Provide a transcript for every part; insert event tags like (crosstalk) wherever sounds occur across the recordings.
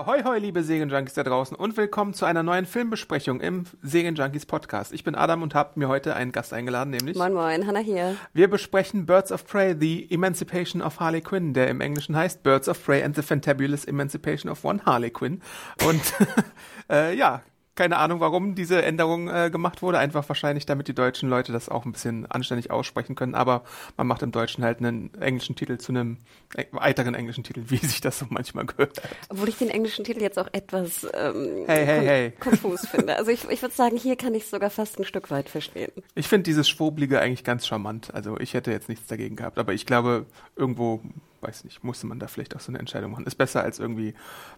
Ahoi, hoi, liebe Serienjunkies da draußen und willkommen zu einer neuen Filmbesprechung im Serienjunkies Podcast. Ich bin Adam und habe mir heute einen Gast eingeladen, nämlich. Moin, moin, Hannah hier. Wir besprechen Birds of Prey, The Emancipation of Harley Quinn, der im Englischen heißt Birds of Prey and the Fantabulous Emancipation of One Harley Quinn. Und (laughs) äh, ja, keine Ahnung, warum diese Änderung äh, gemacht wurde. Einfach wahrscheinlich, damit die deutschen Leute das auch ein bisschen anständig aussprechen können. Aber man macht im Deutschen halt einen englischen Titel zu einem weiteren englischen Titel, (laughs) wie sich das so manchmal gehört. Obwohl ich den englischen Titel jetzt auch etwas ähm, hey, hey, hey. (laughs) konfus finde. Also ich, ich würde sagen, hier kann ich es sogar fast ein Stück weit verstehen. Ich finde dieses Schwoblige eigentlich ganz charmant. Also ich hätte jetzt nichts dagegen gehabt. Aber ich glaube, irgendwo weiß nicht, musste man da vielleicht auch so eine Entscheidung machen. Ist besser als irgendwie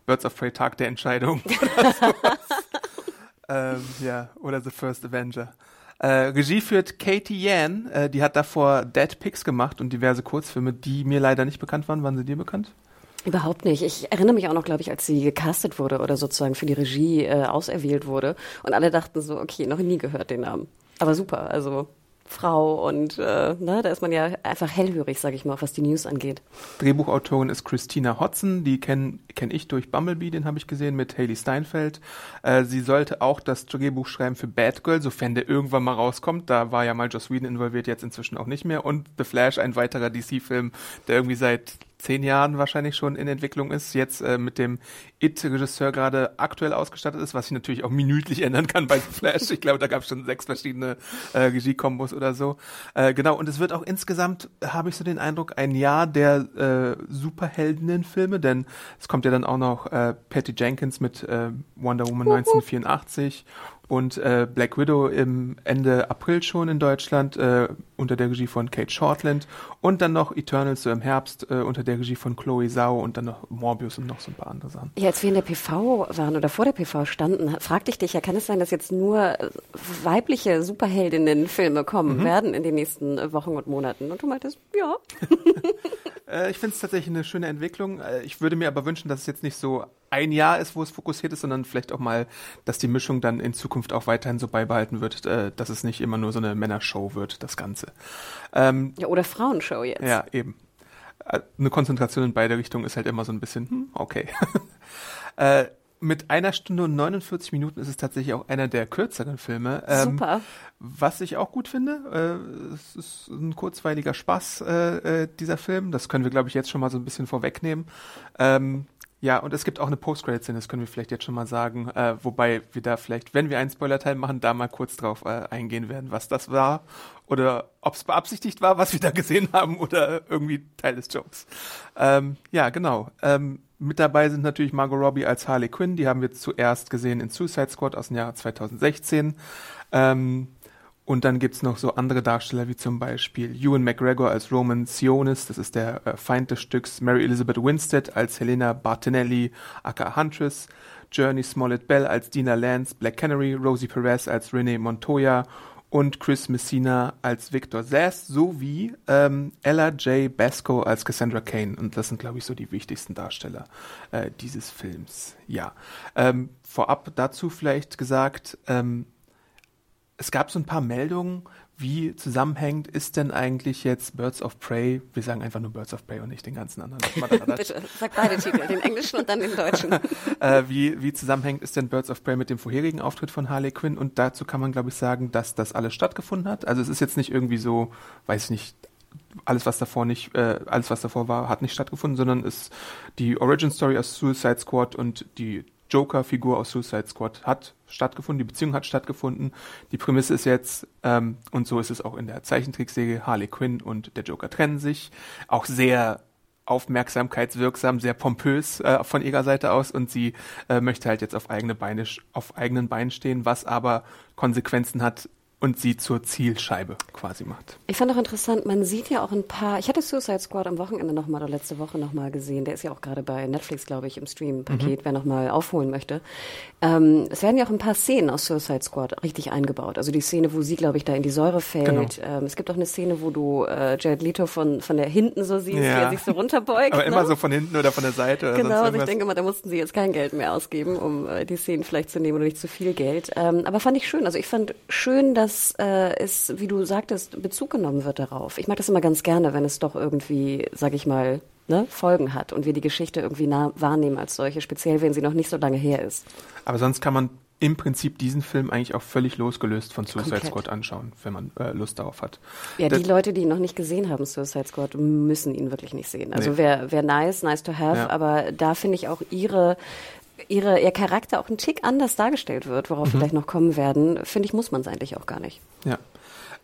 Birds of Prey Tag der Entscheidung (laughs) oder sowas. Ähm, ja, oder The First Avenger. Äh, Regie führt Katie Yan, äh, die hat davor Dead Pigs gemacht und diverse Kurzfilme, die mir leider nicht bekannt waren. Waren sie dir bekannt? Überhaupt nicht. Ich erinnere mich auch noch, glaube ich, als sie gecastet wurde oder sozusagen für die Regie äh, auserwählt wurde. Und alle dachten so, okay, noch nie gehört den Namen. Aber super, also Frau und äh, ne, da ist man ja einfach hellhörig, sage ich mal, was die News angeht. Drehbuchautorin ist Christina Hodson, die kenne kenn ich durch Bumblebee, den habe ich gesehen, mit Haley Steinfeld. Äh, sie sollte auch das Drehbuch schreiben für Batgirl, sofern der irgendwann mal rauskommt. Da war ja mal Joss Whedon involviert, jetzt inzwischen auch nicht mehr. Und The Flash, ein weiterer DC-Film, der irgendwie seit zehn Jahren wahrscheinlich schon in Entwicklung ist, jetzt äh, mit dem It-Regisseur gerade aktuell ausgestattet ist, was sich natürlich auch minütlich ändern kann bei Flash. Ich glaube, da gab es schon sechs verschiedene äh, Regie-Kombos oder so. Äh, genau, und es wird auch insgesamt, habe ich so den Eindruck, ein Jahr der äh, Superheldinnen-Filme, denn es kommt ja dann auch noch äh, Patty Jenkins mit äh, Wonder Woman 1984 und äh, Black Widow im Ende April schon in Deutschland äh, unter der Regie von Kate Shortland und dann noch Eternals so im Herbst äh, unter der Regie von Chloe Zhao und dann noch Morbius und noch so ein paar andere Sachen. Ja, als wir in der PV waren oder vor der PV standen, fragte ich dich ja, kann es sein, dass jetzt nur weibliche Superheldinnen-Filme kommen mhm. werden in den nächsten Wochen und Monaten? Und du meintest, ja. (laughs) äh, ich finde es tatsächlich eine schöne Entwicklung. Äh, ich würde mir aber wünschen, dass es jetzt nicht so ein Jahr ist, wo es fokussiert ist, sondern vielleicht auch mal, dass die Mischung dann in Zukunft auch weiterhin so beibehalten wird, äh, dass es nicht immer nur so eine Männershow wird, das Ganze. Ähm, ja, oder Frauenshow jetzt. Ja, eben. Äh, eine Konzentration in beide Richtungen ist halt immer so ein bisschen, hm, okay. (laughs) äh, mit einer Stunde und 49 Minuten ist es tatsächlich auch einer der kürzeren Filme. Ähm, Super. Was ich auch gut finde. Äh, es ist ein kurzweiliger Spaß, äh, äh, dieser Film. Das können wir, glaube ich, jetzt schon mal so ein bisschen vorwegnehmen. Ähm, ja, und es gibt auch eine Post-Credit-Szene, das können wir vielleicht jetzt schon mal sagen, äh, wobei wir da vielleicht, wenn wir einen Spoiler-Teil machen, da mal kurz drauf äh, eingehen werden, was das war oder ob es beabsichtigt war, was wir da gesehen haben oder irgendwie Teil des Jokes. Ähm, ja, genau. Ähm, mit dabei sind natürlich Margot Robbie als Harley Quinn, die haben wir zuerst gesehen in Suicide Squad aus dem Jahr 2016. Ähm, und dann gibt's noch so andere Darsteller, wie zum Beispiel Ewan McGregor als Roman Sionis, das ist der äh, Feind des Stücks, Mary Elizabeth Winstead als Helena Bartinelli, aka Huntress, Journey Smollett Bell als Dina Lance, Black Canary, Rosie Perez als Renee Montoya und Chris Messina als Victor Sass sowie ähm, Ella J. Basco als Cassandra Kane. Und das sind, glaube ich, so die wichtigsten Darsteller äh, dieses Films. Ja. Ähm, vorab dazu vielleicht gesagt, ähm, es gab so ein paar Meldungen, wie zusammenhängend ist denn eigentlich jetzt Birds of Prey? Wir sagen einfach nur Birds of Prey und nicht den ganzen anderen. (laughs) Bitte, sag beide Titel, den englischen und dann den deutschen. (laughs) äh, wie, wie zusammenhängend ist denn Birds of Prey mit dem vorherigen Auftritt von Harley Quinn? Und dazu kann man, glaube ich, sagen, dass das alles stattgefunden hat. Also es ist jetzt nicht irgendwie so, weiß ich nicht, alles was davor nicht, äh, alles was davor war, hat nicht stattgefunden, sondern ist die Origin Story aus Suicide Squad und die Joker-Figur aus Suicide Squad hat stattgefunden, die Beziehung hat stattgefunden. Die Prämisse ist jetzt, ähm, und so ist es auch in der Zeichentrickserie, Harley Quinn und der Joker trennen sich. Auch sehr aufmerksamkeitswirksam, sehr pompös äh, von ihrer Seite aus und sie äh, möchte halt jetzt auf eigene Beine, auf eigenen Beinen stehen, was aber Konsequenzen hat und sie zur Zielscheibe quasi macht. Ich fand auch interessant, man sieht ja auch ein paar, ich hatte Suicide Squad am Wochenende nochmal oder letzte Woche nochmal gesehen, der ist ja auch gerade bei Netflix, glaube ich, im Stream-Paket, mhm. wer nochmal aufholen möchte. Ähm, es werden ja auch ein paar Szenen aus Suicide Squad richtig eingebaut. Also die Szene, wo sie, glaube ich, da in die Säure fällt. Genau. Ähm, es gibt auch eine Szene, wo du äh, Jared Leto von, von der hinten so siehst, ja. wie er sich so runterbeugt. Aber ne? immer so von hinten oder von der Seite. Oder genau, also ich denke mal, da mussten sie jetzt kein Geld mehr ausgeben, um äh, die Szenen vielleicht zu nehmen oder nicht zu viel Geld. Ähm, aber fand ich schön. Also ich fand schön, dass äh, es es, wie du sagtest, Bezug genommen wird darauf. Ich mag das immer ganz gerne, wenn es doch irgendwie, sag ich mal, ne, Folgen hat und wir die Geschichte irgendwie nah wahrnehmen als solche, speziell wenn sie noch nicht so lange her ist. Aber sonst kann man im Prinzip diesen Film eigentlich auch völlig losgelöst von Suicide Komplett. Squad anschauen, wenn man äh, Lust darauf hat. Ja, das die Leute, die ihn noch nicht gesehen haben, Suicide Squad, müssen ihn wirklich nicht sehen. Also nee. wäre wär nice, nice to have, ja. aber da finde ich auch ihre ihre, ihr Charakter auch ein Tick anders dargestellt wird, worauf mhm. wir gleich noch kommen werden, finde ich, muss man es eigentlich auch gar nicht. Ja.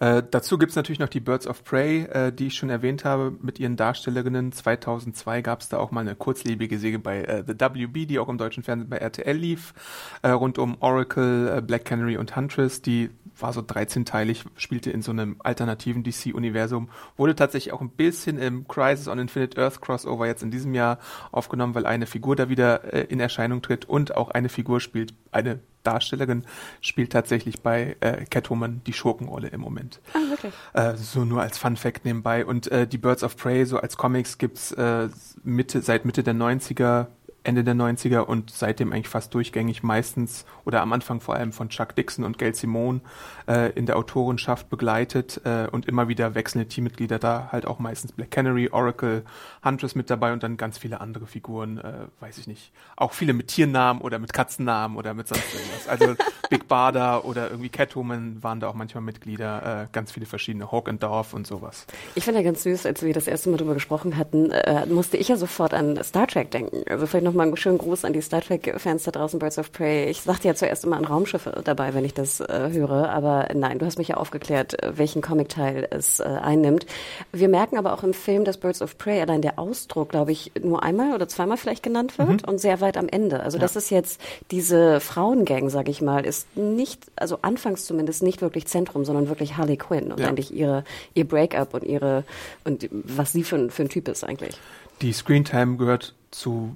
Äh, dazu gibt's natürlich noch die Birds of Prey, äh, die ich schon erwähnt habe, mit ihren Darstellerinnen. 2002 gab's da auch mal eine kurzlebige Säge bei äh, The WB, die auch im deutschen Fernsehen bei RTL lief, äh, rund um Oracle, äh, Black Canary und Huntress. Die war so 13-teilig, spielte in so einem alternativen DC-Universum, wurde tatsächlich auch ein bisschen im Crisis on Infinite Earth Crossover jetzt in diesem Jahr aufgenommen, weil eine Figur da wieder äh, in Erscheinung tritt und auch eine Figur spielt, eine Darstellerin spielt tatsächlich bei äh, Catwoman die Schurkenrolle im Moment. Ah, wirklich? Äh, so nur als Fun Fact nebenbei. Und äh, die Birds of Prey, so als Comics gibt's äh, Mitte, seit Mitte der 90er Ende der 90er und seitdem eigentlich fast durchgängig meistens oder am Anfang vor allem von Chuck Dixon und Gail Simone äh, in der Autorenschaft begleitet äh, und immer wieder wechselnde Teammitglieder da, halt auch meistens Black Canary, Oracle, Huntress mit dabei und dann ganz viele andere Figuren, äh, weiß ich nicht. Auch viele mit Tiernamen oder mit Katzennamen oder mit sonst irgendwas. Also (laughs) Big Barda oder irgendwie Catwoman waren da auch manchmal Mitglieder, äh, ganz viele verschiedene, Hawk and Dorf und sowas. Ich finde ja ganz süß, als wir das erste Mal drüber gesprochen hatten, äh, musste ich ja sofort an Star Trek denken. Also vielleicht noch nochmal einen schönen Gruß an die Star Trek-Fans da draußen, Birds of Prey. Ich sagte ja zuerst immer an Raumschiffe dabei, wenn ich das äh, höre, aber nein, du hast mich ja aufgeklärt, äh, welchen Comic-Teil es äh, einnimmt. Wir merken aber auch im Film, dass Birds of Prey allein der Ausdruck, glaube ich, nur einmal oder zweimal vielleicht genannt wird mhm. und sehr weit am Ende. Also ja. das ist jetzt diese Frauengang, sage ich mal, ist nicht, also anfangs zumindest nicht wirklich Zentrum, sondern wirklich Harley Quinn und ja. eigentlich ihre, ihr Breakup und ihre, und was sie für, für ein Typ ist eigentlich. Die Screentime gehört zu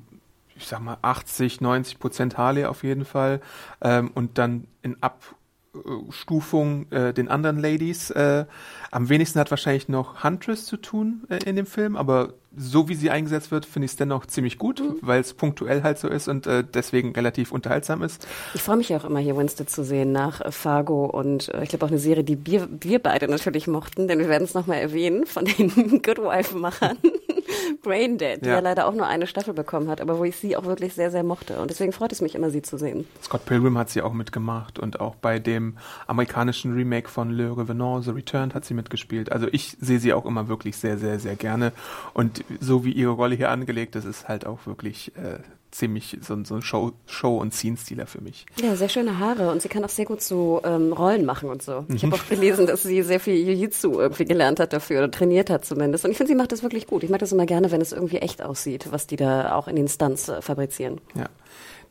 ich sag mal, 80, 90 Prozent Harley auf jeden Fall. Ähm, und dann in Abstufung äh, den anderen Ladies. Äh, am wenigsten hat wahrscheinlich noch Huntress zu tun äh, in dem Film, aber so wie sie eingesetzt wird, finde ich es dennoch ziemlich gut, mhm. weil es punktuell halt so ist und äh, deswegen relativ unterhaltsam ist. Ich freue mich ja auch immer hier Winston zu sehen nach äh, Fargo und äh, ich glaube auch eine Serie, die wir, wir beide natürlich mochten, denn wir werden es nochmal erwähnen von den (laughs) Good Wife-Machern. (laughs) Braindead, die ja. ja leider auch nur eine Staffel bekommen hat, aber wo ich sie auch wirklich sehr, sehr mochte. Und deswegen freut es mich immer, sie zu sehen. Scott Pilgrim hat sie auch mitgemacht und auch bei dem amerikanischen Remake von Le Revenant, The Returned, hat sie mitgespielt. Also ich sehe sie auch immer wirklich sehr, sehr, sehr gerne. Und so wie ihre Rolle hier angelegt ist, ist halt auch wirklich äh, ziemlich so, so ein Show, Show- und Scene-Stealer für mich. Ja, sehr schöne Haare und sie kann auch sehr gut so ähm, Rollen machen und so. Ich habe auch gelesen, dass sie sehr viel Jiu-Jitsu irgendwie gelernt hat dafür oder trainiert hat zumindest. Und ich finde, sie macht das wirklich gut. Ich mag das immer gerne, wenn es irgendwie echt aussieht, was die da auch in den Stunts äh, fabrizieren. Ja.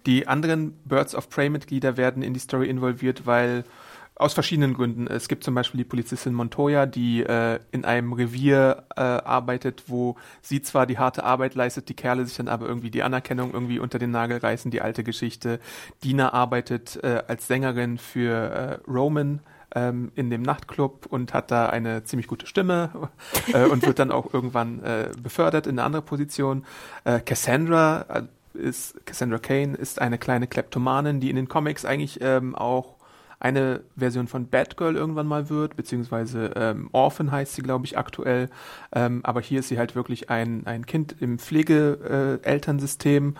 Die anderen Birds of Prey-Mitglieder werden in die Story involviert, weil aus verschiedenen Gründen. Es gibt zum Beispiel die Polizistin Montoya, die äh, in einem Revier äh, arbeitet, wo sie zwar die harte Arbeit leistet, die Kerle sich dann aber irgendwie die Anerkennung irgendwie unter den Nagel reißen, die alte Geschichte. Dina arbeitet äh, als Sängerin für äh, Roman ähm, in dem Nachtclub und hat da eine ziemlich gute Stimme (laughs) äh, und wird dann auch irgendwann äh, befördert in eine andere Position. Äh, Cassandra äh, ist Cassandra Kane ist eine kleine Kleptomanin, die in den Comics eigentlich ähm, auch eine Version von Batgirl irgendwann mal wird, beziehungsweise ähm, Orphan heißt sie, glaube ich, aktuell. Ähm, aber hier ist sie halt wirklich ein, ein Kind im Pflegeelternsystem, äh,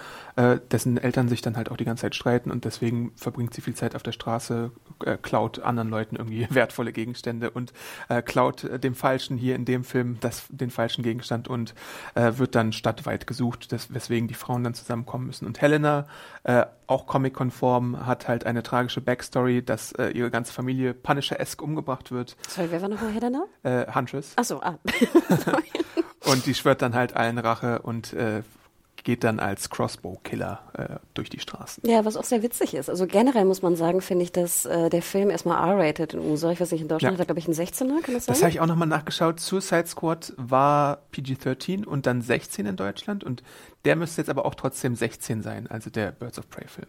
dessen Eltern sich dann halt auch die ganze Zeit streiten und deswegen verbringt sie viel Zeit auf der Straße, äh, klaut anderen Leuten irgendwie (laughs) wertvolle Gegenstände und äh, klaut äh, dem Falschen hier in dem Film das, den falschen Gegenstand und äh, wird dann stadtweit gesucht, des, weswegen die Frauen dann zusammenkommen müssen. Und Helena, äh, auch comic-konform, hat halt eine tragische Backstory, dass äh, ihre ganze Familie Punisher-esque umgebracht wird. Sorry, wer war nochmal Helena? Äh, Huntress. Ach so, ah. (laughs) (laughs) Und die schwört dann halt allen Rache und äh, geht dann als Crossbow-Killer äh, durch die Straßen. Ja, was auch sehr witzig ist. Also generell muss man sagen, finde ich, dass äh, der Film erstmal R-rated in USA. Ich weiß nicht, in Deutschland Ja. hat er, glaube ich, einen 16er, kann das sein? Das habe ich auch nochmal nachgeschaut. Suicide Squad war PG-13 und dann 16 in Deutschland und der müsste jetzt aber auch trotzdem 16 sein, also der Birds of Prey Film.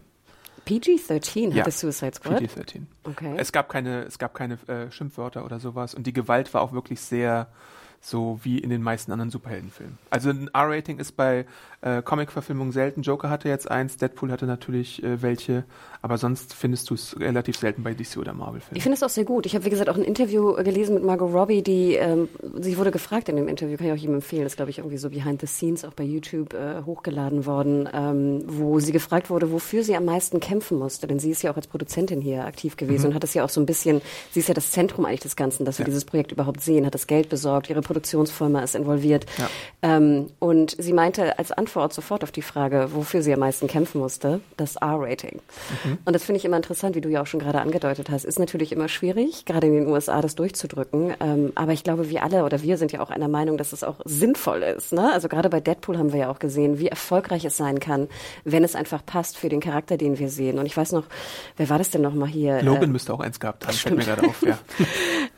PG-13 Ja, hatte Suicide Squad. PG-13. Okay. Es gab keine, es gab keine äh, Schimpfwörter oder sowas und die Gewalt war auch wirklich sehr so wie in den meisten anderen Superheldenfilmen. Also ein R-Rating ist bei äh, Comic-Verfilmungen selten. Joker hatte jetzt eins, Deadpool hatte natürlich äh, welche, aber sonst findest du es relativ selten bei DC oder Marvel-Filmen. Ich finde es auch sehr gut. Ich habe, wie gesagt, auch ein Interview äh, gelesen mit Margot Robbie, die, ähm, sie wurde gefragt in dem Interview, kann ich auch jedem empfehlen, ist, glaube ich, irgendwie so behind the scenes auch bei YouTube äh, hochgeladen worden, ähm, wo sie gefragt wurde, wofür sie am meisten kämpfen musste. Denn sie ist ja auch als Produzentin hier aktiv gewesen und hat es ja auch so ein bisschen, sie ist ja das Zentrum eigentlich des Ganzen, dass wir Ja. dieses Projekt überhaupt sehen, hat das Geld besorgt, ihre Produktionsfirma ist involviert. Ja. Ähm, und sie meinte als Antwort sofort auf die Frage, wofür sie am meisten kämpfen musste, das R-Rating. Und das finde ich immer interessant, wie du ja auch schon gerade angedeutet hast. Ist natürlich immer schwierig, gerade in den USA das durchzudrücken. Ähm, aber ich glaube, wir alle oder wir sind ja auch einer Meinung, dass es auch sinnvoll ist. Ne? Also gerade bei Deadpool haben wir ja auch gesehen, wie erfolgreich es sein kann, wenn es einfach passt für den Charakter, den wir sehen. Und ich weiß noch, wer war das denn noch mal hier? Logan Äh, müsste auch eins gehabt haben, fällt mir gerade auf. Ja.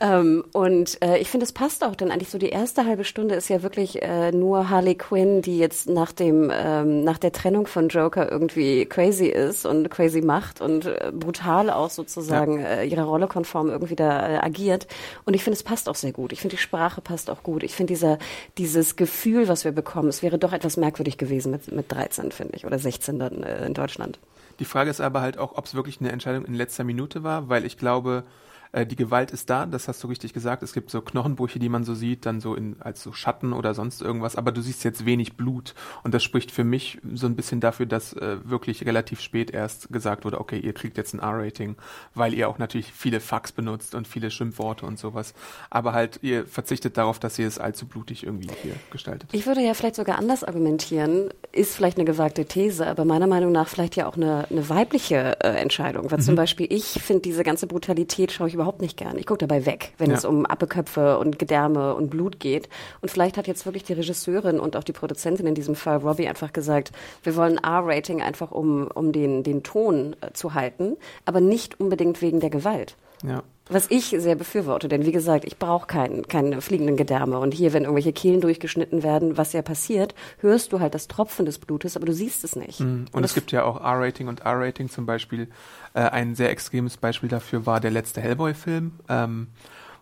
(laughs) ähm, und äh, ich finde, es passt auch, denn eigentlich so die erste halbe Stunde ist ja wirklich äh, nur Harley Quinn, die jetzt nach dem ähm, nach der Trennung von Joker irgendwie crazy ist und crazy macht und äh, brutal auch sozusagen äh, ihrer Rolle konform irgendwie da äh, agiert. Und ich finde, es passt auch sehr gut. Ich finde, die Sprache passt auch gut. Ich finde dieser dieses Gefühl, was wir bekommen, es wäre doch etwas merkwürdig gewesen mit mit 13, finde ich, oder 16 dann äh, in Deutschland. Die Frage ist aber halt auch, ob es wirklich eine Entscheidung in letzter Minute war, weil ich glaube, äh, die Gewalt ist da, das hast du richtig gesagt. Es gibt so Knochenbrüche, die man so sieht, dann so in, als so Schatten oder sonst irgendwas, aber du siehst jetzt wenig Blut. Und das spricht für mich so ein bisschen dafür, dass äh, wirklich relativ spät erst gesagt wurde, okay, ihr kriegt jetzt ein R-Rating, weil ihr auch natürlich viele Fax benutzt und viele Schimpfworte und sowas. Aber halt, ihr verzichtet darauf, dass ihr es allzu blutig irgendwie hier gestaltet. Ich würde ja vielleicht sogar anders argumentieren, ist vielleicht eine gewagte These, aber meiner Meinung nach vielleicht ja auch eine, eine weibliche äh, Entscheidung. Weil zum Beispiel ich finde diese ganze Brutalität schaue ich überhaupt nicht gern. Ich gucke dabei weg, wenn Ja. es um Appeköpfe und Gedärme und Blut geht. Und vielleicht hat jetzt wirklich die Regisseurin und auch die Produzentin in diesem Fall, Robbie, einfach gesagt, wir wollen R-Rating einfach, um, um den, den Ton äh, zu halten, aber nicht unbedingt wegen der Gewalt. Ja. Was ich sehr befürworte, denn wie gesagt, ich brauche keinen keine fliegenden Gedärme. Und hier, wenn irgendwelche Kehlen durchgeschnitten werden, was ja passiert, hörst du halt das Tropfen des Blutes, aber du siehst es nicht. Und es gibt ja auch R-Rating und R-Rating zum Beispiel. Äh, ein sehr extremes Beispiel dafür war der letzte Hellboy-Film, ähm,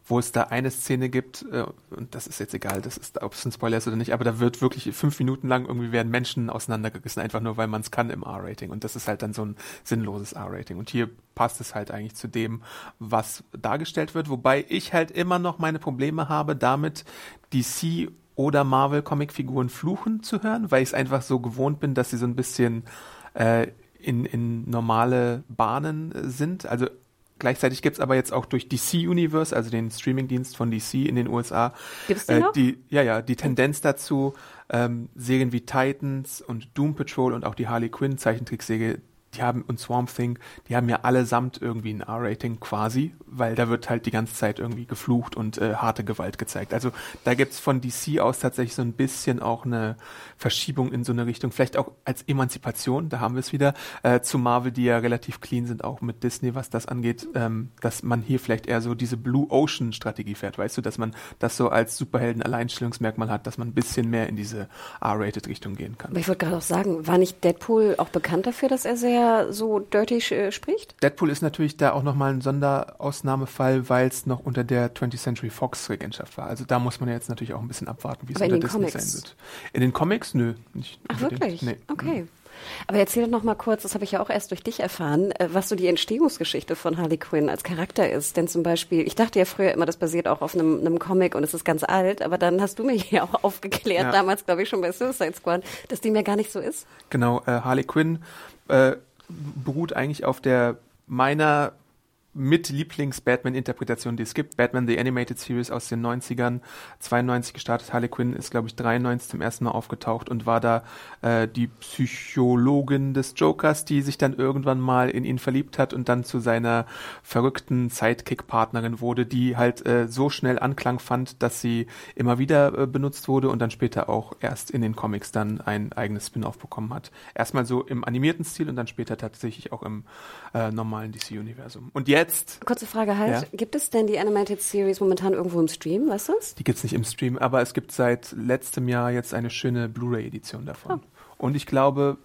wo es da eine Szene gibt, äh, und das ist jetzt egal, das ist, ob es ein Spoiler ist oder nicht, aber da wird wirklich fünf Minuten lang irgendwie werden Menschen auseinandergerissen, einfach nur weil man es kann im R-Rating. Und das ist halt dann so ein sinnloses R-Rating. Und hier passt es halt eigentlich zu dem, was dargestellt wird, wobei ich halt immer noch meine Probleme habe damit, DC oder Marvel Comicfiguren fluchen zu hören, weil ich es einfach so gewohnt bin, dass sie so ein bisschen äh, in, in normale Bahnen äh, sind. Also gleichzeitig gibt's aber jetzt auch durch DC Universe, also den Streamingdienst von DC in den USA, Gibt's die äh, die ja ja die Tendenz dazu, ähm, Serien wie Titans und Doom Patrol und auch die Harley Quinn Zeichentrickserie die haben und Swamp Thing, die haben ja allesamt irgendwie ein R-Rating quasi, weil da wird halt die ganze Zeit irgendwie geflucht und äh, harte Gewalt gezeigt. Also da gibt's von DC aus tatsächlich so ein bisschen auch eine Verschiebung in so eine Richtung, vielleicht auch als Emanzipation, da haben wir es wieder, äh, zu Marvel, die ja relativ clean sind, auch mit Disney, was das angeht, ähm, dass man hier vielleicht eher so diese Blue Ocean Strategie fährt, weißt du, dass man das so als Superhelden-Alleinstellungsmerkmal hat, dass man ein bisschen mehr in diese R-Rated Richtung gehen kann. Aber ich wollte gerade auch sagen, war nicht Deadpool auch bekannt dafür, dass er sehr so dirty äh, spricht? Deadpool ist natürlich da auch nochmal ein Sonderausnahmefall, weil es noch unter der 20th Century Fox Regentschaft war. Also da muss man jetzt natürlich auch ein bisschen abwarten, wie es unter den Disney Comics? sein wird. In den Comics? Nö. Nicht Ach unbedingt. wirklich? Nee. Okay. Aber erzähl doch noch mal kurz, das habe ich ja auch erst durch dich erfahren, äh, was so die Entstehungsgeschichte von Harley Quinn als Charakter ist. Denn zum Beispiel, ich dachte ja früher immer, das basiert auch auf einem, einem Comic und es ist ganz alt, aber dann hast du mir (laughs) ja auch aufgeklärt, Ja. damals glaube ich schon bei Suicide Squad, dass die mir gar nicht so ist. Genau, äh, Harley Quinn äh, beruht eigentlich auf der meiner mit Lieblings-Batman-Interpretation, die es gibt. Batman The Animated Series aus den 90ern, 92 gestartet. Harley Quinn ist, glaube ich, 93 zum ersten Mal aufgetaucht und war da äh, die Psychologin des Jokers, die sich dann irgendwann mal in ihn verliebt hat und dann zu seiner verrückten Sidekick-Partnerin wurde, die halt äh, so schnell Anklang fand, dass sie immer wieder äh, benutzt wurde und dann später auch erst in den Comics dann ein eigenes Spin-off bekommen hat. Erstmal so im animierten Stil und dann später tatsächlich auch im äh, normalen DC-Universum. Und jetzt jetzt. Kurze Frage halt. Ja? Gibt es denn die Animated Series momentan irgendwo im Stream, weißt du Die gibt es nicht im Stream, aber es gibt seit letztem Jahr jetzt eine schöne Blu-ray-Edition davon. Oh. Und ich glaube,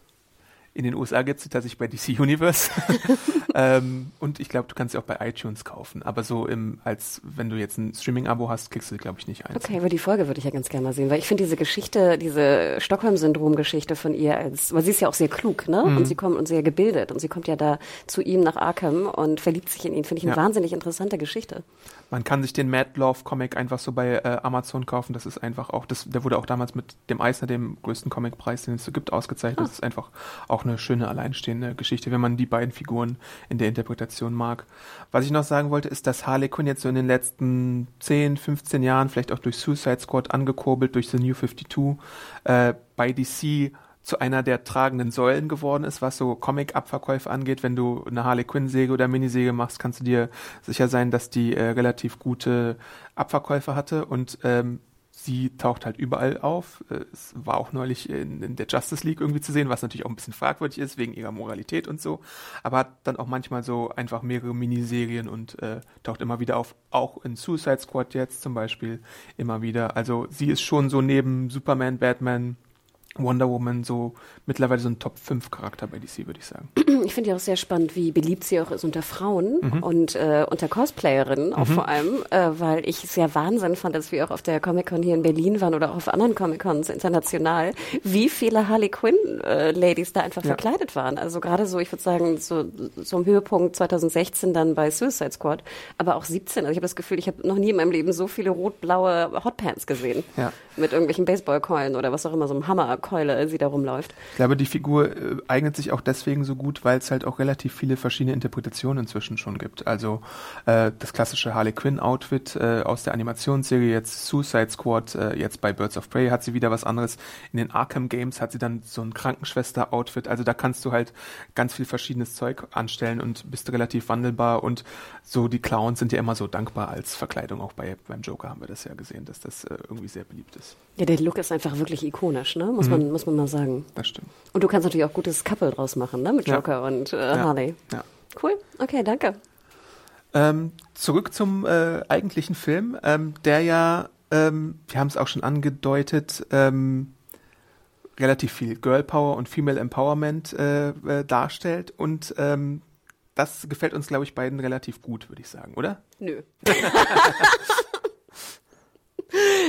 in den USA gibt es sie tatsächlich bei DC (laughs) Universe. (laughs) ähm, und ich glaube, du kannst sie auch bei iTunes kaufen. Aber so im, als wenn du jetzt ein Streaming-Abo hast, kriegst du sie, glaube ich, nicht eins. Okay, aber die Folge würde ich ja ganz gerne mal sehen, weil ich finde diese Geschichte, diese Stockholm-Syndrom-Geschichte von ihr als, weil sie ist ja auch sehr klug, ne? Mhm. Und sie kommt und sehr gebildet und sie kommt ja da zu ihm nach Arkham und verliebt sich in ihn. Finde ich eine ja. wahnsinnig interessante Geschichte. Man kann sich den Mad Love Comic einfach so bei äh, Amazon kaufen. Das ist einfach auch, das, der wurde auch damals mit dem Eisner, dem größten Comicpreis, den es so gibt, ausgezeichnet. Ah. Das ist einfach auch eine schöne alleinstehende Geschichte, wenn man die beiden Figuren in der Interpretation mag. Was ich noch sagen wollte, ist, dass Harley Quinn jetzt so in den letzten 10, 15 Jahren, vielleicht auch durch Suicide Squad angekurbelt, durch The New 52, äh, bei DC zu einer der tragenden Säulen geworden ist, was so Comic-Abverkäufe angeht. Wenn du eine Harley Quinn-Säge oder Minisäge machst, kannst du dir sicher sein, dass die äh, relativ gute Abverkäufe hatte. Und ähm, sie taucht halt überall auf. Es war auch neulich in, in, der Justice League irgendwie zu sehen, was natürlich auch ein bisschen fragwürdig ist, wegen ihrer Moralität und so. Aber hat dann auch manchmal so einfach mehrere Miniserien und äh, taucht immer wieder auf. Auch in Suicide Squad jetzt zum Beispiel immer wieder. Also sie ist schon so neben Superman, Batman, Wonder Woman so mittlerweile so ein Top 5 Charakter bei DC, würde ich sagen. (clears throat) Ich finde ja auch sehr spannend, wie beliebt sie auch ist unter Frauen mhm. und äh, unter Cosplayerinnen auch mhm. vor allem, äh, weil ich es ja Wahnsinn fand, dass wir auch auf der Comic-Con hier in Berlin waren oder auch auf anderen Comic-Cons international, wie viele Harley Quinn-Ladies äh, da einfach ja. verkleidet waren. Also gerade so, ich würde sagen, so, so im Höhepunkt 2016 dann bei Suicide Squad, aber auch 17. Also ich habe das Gefühl, ich habe noch nie in meinem Leben so viele rot-blaue Hotpants gesehen. Ja. Mit irgendwelchen Baseballkeulen oder was auch immer, so einem Hammer Keule sie da rumläuft. Ich glaube, die Figur äh, eignet sich auch deswegen so gut, weil es halt auch relativ viele verschiedene Interpretationen inzwischen schon gibt. Also äh, das klassische Harley Quinn Outfit äh, aus der Animationsserie, jetzt Suicide Squad, äh, jetzt bei Birds of Prey hat sie wieder was anderes. In den Arkham Games hat sie dann so ein Krankenschwester Outfit. Also da kannst du halt ganz viel verschiedenes Zeug anstellen und bist relativ wandelbar und so die Clowns sind ja immer so dankbar als Verkleidung. Auch bei beim Joker haben wir das ja gesehen, dass das äh, irgendwie sehr beliebt ist. Ja, der Look ist einfach wirklich ikonisch, ne? Muss. Man muss man mal sagen. Das stimmt. Und du kannst natürlich auch gutes Couple draus machen, ne? Mit Joker ja. und äh, ja. Harley. Ja. Cool. Okay, danke. Ähm, zurück zum äh, eigentlichen Film, ähm, der ja, ähm, wir haben es auch schon angedeutet, ähm, relativ viel Girl Power und Female Empowerment äh, äh, darstellt und ähm, das gefällt uns, glaube ich, beiden relativ gut, würde ich sagen, oder? Nö. (laughs) (laughs)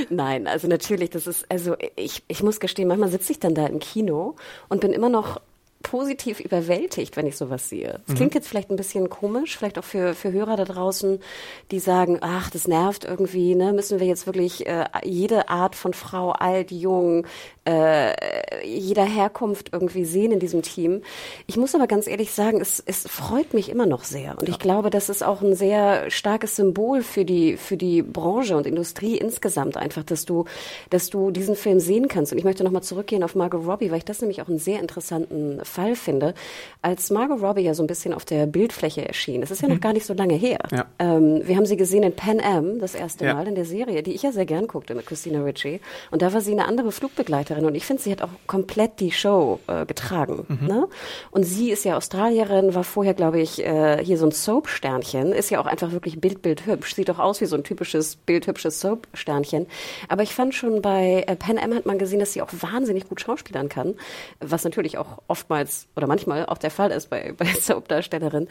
Nein, also natürlich, das ist, also ich, ich muss gestehen, manchmal sitze ich dann da im Kino und bin immer noch positiv überwältigt, wenn ich sowas sehe. Das mhm. klingt jetzt vielleicht ein bisschen komisch, vielleicht auch für, für Hörer da draußen, die sagen, ach, das nervt irgendwie, ne? Müssen wir jetzt wirklich äh, jede Art von Frau, alt, jung, äh, jeder Herkunft irgendwie sehen in diesem Team. Ich muss aber ganz ehrlich sagen, es, es freut mich immer noch sehr. Und ja. ich glaube, das ist auch ein sehr starkes Symbol für die, für die Branche und Industrie insgesamt einfach, dass du, dass du diesen Film sehen kannst. Und ich möchte nochmal zurückgehen auf Margot Robbie, weil ich das nämlich auch einen sehr interessanten Fall finde, als Margot Robbie ja so ein bisschen auf der Bildfläche erschien. Das ist ja mhm. noch gar nicht so lange her. Ja. Ähm, wir haben sie gesehen in Pan Am das erste ja. Mal in der Serie, die ich ja sehr gern guckte mit Christina Ritchie. Und da war sie eine andere Flugbegleiterin und ich finde, sie hat auch komplett die Show äh, getragen. Mhm. Ne? Und sie ist ja Australierin, war vorher, glaube ich, äh, hier so ein Soap-Sternchen, ist ja auch einfach wirklich Bildbild hübsch, sieht doch aus wie so ein typisches bildhübsches Soap-Sternchen. Aber ich fand schon bei äh, Pan Am hat man gesehen, dass sie auch wahnsinnig gut schauspielern kann, was natürlich auch oftmals oftmals oder manchmal auch der Fall ist bei, (laughs) bei Soap-Darstellerinnen.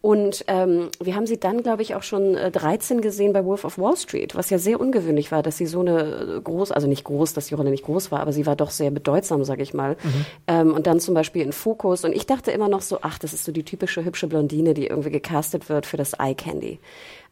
Und ähm, wir haben sie dann, glaube ich, auch schon äh, 13 gesehen bei Wolf of Wall Street, was ja sehr ungewöhnlich war, dass sie so eine groß, also nicht groß, dass die Rolle nicht groß war, aber sie war doch sehr bedeutsam, sage ich mal. Mhm. Ähm, und dann zum Beispiel in Fokus. Und ich dachte immer noch so, ach, das ist so die typische hübsche Blondine, die irgendwie gecastet wird für das Eye Candy.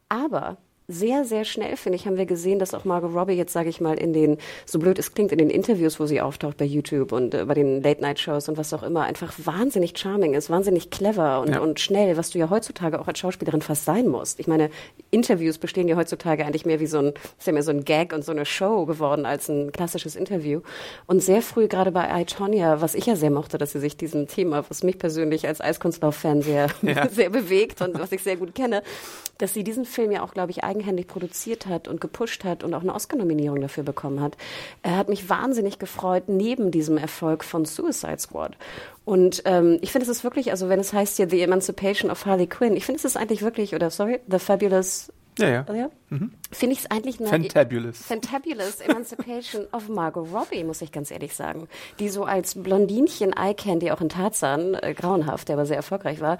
Aber sehr, sehr schnell, finde ich, haben wir gesehen, dass auch Margot Robbie jetzt, sage ich mal, in den, so blöd es klingt, in den Interviews, wo sie auftaucht bei YouTube und äh, bei den Late-Night-Shows und was auch immer, einfach wahnsinnig charming ist, wahnsinnig clever und, ja. und schnell, was du ja heutzutage auch als Schauspielerin fast sein musst. Ich meine, Interviews bestehen ja heutzutage eigentlich mehr wie so ein, ist ja mehr so ein Gag und so eine Show geworden als ein klassisches Interview. Und sehr früh, gerade bei I, Tonya, was ich ja sehr mochte, dass sie sich diesem Thema, was mich persönlich als Eiskunstlauf-Fan sehr, ja. (laughs) sehr bewegt und was ich sehr gut kenne, dass sie diesen Film ja auch, glaube ich, eigenhändig produziert hat und gepusht hat und auch eine Oscar-Nominierung dafür bekommen hat. Er hat mich wahnsinnig gefreut, neben diesem Erfolg von Suicide Squad. Und ähm, ich finde, es ist wirklich, also wenn es heißt hier The Emancipation of Harley Quinn, ich finde, es ist eigentlich wirklich, oder sorry, The Fabulous ja, ja. ja? Mhm. Finde ich es eigentlich eine Fantabulous. Fantabulous Emancipation of Margot Robbie, muss ich ganz ehrlich sagen. Die so als Blondinchen Eye Candy auch in Tarzan, äh, grauenhaft, der aber sehr erfolgreich war,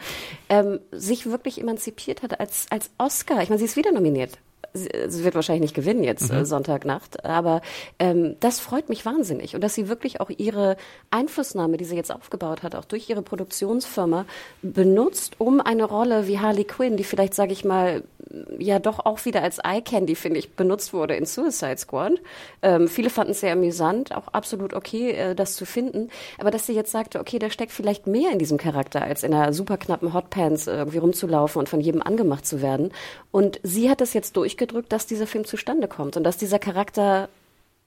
ähm, sich wirklich emanzipiert hat als, als Oscar. Ich meine, sie ist wieder nominiert sie wird wahrscheinlich nicht gewinnen jetzt äh, mhm. äh, Sonntagnacht, aber ähm, das freut mich wahnsinnig und dass sie wirklich auch ihre Einflussnahme, die sie jetzt aufgebaut hat, auch durch ihre Produktionsfirma benutzt, um eine Rolle wie Harley Quinn, die vielleicht, sage ich mal, ja doch auch wieder als Eye Candy, finde ich, benutzt wurde in Suicide Squad. Ähm, viele fanden es sehr amüsant, auch absolut okay, äh, das zu finden, aber dass sie jetzt sagte, okay, da steckt vielleicht mehr in diesem Charakter, als in einer super knappen Hotpants irgendwie rumzulaufen und von jedem angemacht zu werden. Und sie hat das jetzt durchgedrückt, dass dieser Film zustande kommt und dass dieser Charakter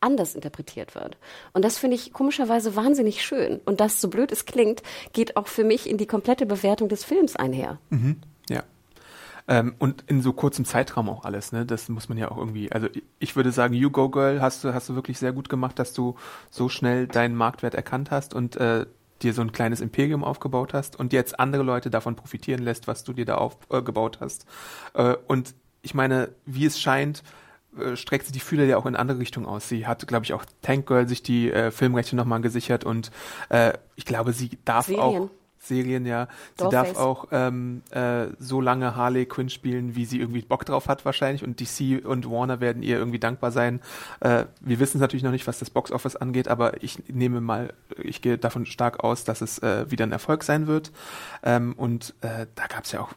anders interpretiert wird. Und das finde ich komischerweise wahnsinnig schön. Und das, so blöd es klingt, geht auch für mich in die komplette Bewertung des Films einher. Mhm. Ähm, und in so kurzem Zeitraum auch alles, ne? Das muss man ja auch irgendwie, also ich würde sagen, You Go Girl hast du, hast du wirklich sehr gut gemacht, dass du so schnell deinen Marktwert erkannt hast und äh, dir so ein kleines Imperium aufgebaut hast und jetzt andere Leute davon profitieren lässt, was du dir da aufgebaut äh, hast. Äh, und ich meine, wie es scheint, äh, streckt sie die Fühler ja auch in andere Richtungen aus. Sie hat, glaube ich, auch Tank Girl sich die äh, Filmrechte nochmal gesichert und äh, ich glaube, sie darf Serien. auch Serien, ja. Sie Dollface. darf auch ähm, äh, so lange Harley Quinn spielen, wie sie irgendwie Bock drauf hat wahrscheinlich. Und DC und Warner werden ihr irgendwie dankbar sein. Äh, wir wissen natürlich noch nicht, was das Boxoffice angeht, aber ich nehme mal, ich gehe davon stark aus, dass es äh, wieder ein Erfolg sein wird. Ähm, und äh, da gab es ja auch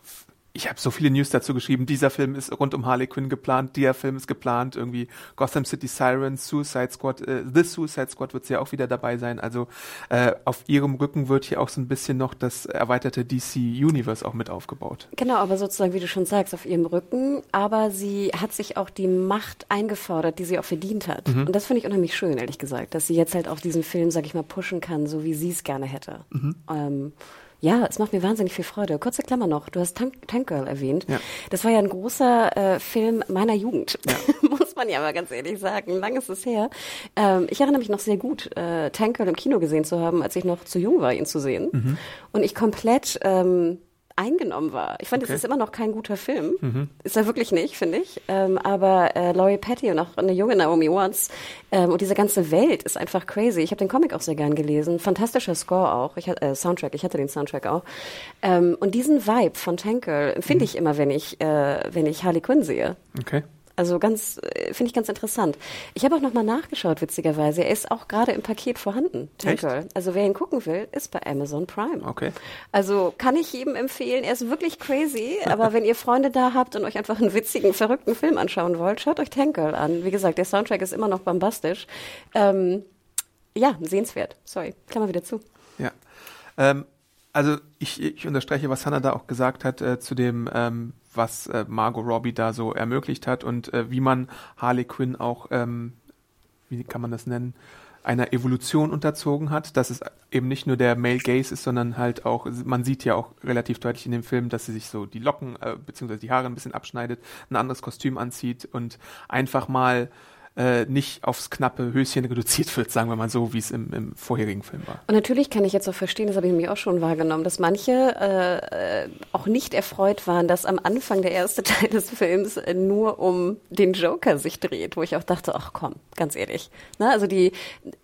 ich habe so viele News dazu geschrieben. Dieser Film ist rund um Harley Quinn geplant, der Film ist geplant, irgendwie Gotham City Sirens, Suicide Squad, äh, The Suicide Squad wird sie ja auch wieder dabei sein. Also äh, auf ihrem Rücken wird hier auch so ein bisschen noch das erweiterte DC Universe auch mit aufgebaut. Genau, aber sozusagen, wie du schon sagst, auf ihrem Rücken. Aber sie hat sich auch die Macht eingefordert, die sie auch verdient hat. Mhm. Und das finde ich unheimlich schön, ehrlich gesagt, dass sie jetzt halt auch diesen Film, sag ich mal, pushen kann, so wie sie es gerne hätte. Mhm. Ähm, ja, es macht mir wahnsinnig viel Freude. Kurze Klammer noch, du hast Tank, Tank Girl erwähnt. Ja. Das war ja ein großer äh, Film meiner Jugend, ja. (laughs) muss man ja mal ganz ehrlich sagen. Lang ist es her. Ähm, ich erinnere mich noch sehr gut, äh, Tank Girl im Kino gesehen zu haben, als ich noch zu jung war, ihn zu sehen. Mhm. Und ich komplett ähm, eingenommen war. Ich fand, es ist immer noch kein guter Film. Mhm. Ist er wirklich nicht, finde ich. Ähm, aber äh, Laurie Patty und auch eine junge Naomi Watts ähm, und diese ganze Welt ist einfach crazy. Ich habe den Comic auch sehr gern gelesen. Fantastischer Score auch. Ich, äh, Soundtrack, ich hatte den Soundtrack auch. Ähm, und diesen Vibe von Tanker finde mhm. ich immer, wenn ich, äh, wenn ich Harley Quinn sehe. Okay. Also ganz, äh, finde ich ganz interessant. Ich habe auch nochmal nachgeschaut, witzigerweise. Er ist auch gerade im Paket vorhanden, Echt? Also wer ihn gucken will, ist bei Amazon Prime. Okay. Also kann ich jedem empfehlen. Er ist wirklich crazy, aber wenn ihr Freunde da habt und euch einfach einen witzigen, verrückten Film anschauen wollt, schaut euch Tank Girl an. Wie gesagt, der Soundtrack ist immer noch bombastisch. Ähm, ja, sehenswert. Sorry, Klammer wieder zu. Ja. Ähm, also ich, ich unterstreiche, was Hannah da auch gesagt hat äh, zu dem ähm, was äh, Margot Robbie da so ermöglicht hat und äh, wie man Harley Quinn auch, ähm, wie kann man das nennen, einer Evolution unterzogen hat, dass es eben nicht nur der Male Gaze ist, sondern halt auch, man sieht ja auch relativ deutlich in dem Film, dass sie sich so die Locken äh, bzw. die Haare ein bisschen abschneidet, ein anderes Kostüm anzieht und einfach mal äh, nicht aufs knappe Höschen reduziert wird, sagen wir mal so, wie es im, im vorherigen Film war. Und natürlich kann ich jetzt auch verstehen, das habe ich nämlich auch schon wahrgenommen, dass manche äh, auch nicht erfreut waren, dass am Anfang der erste (laughs) Teil des Films nur um den Joker sich dreht, wo ich auch dachte, ach komm, ganz ehrlich. Na, also die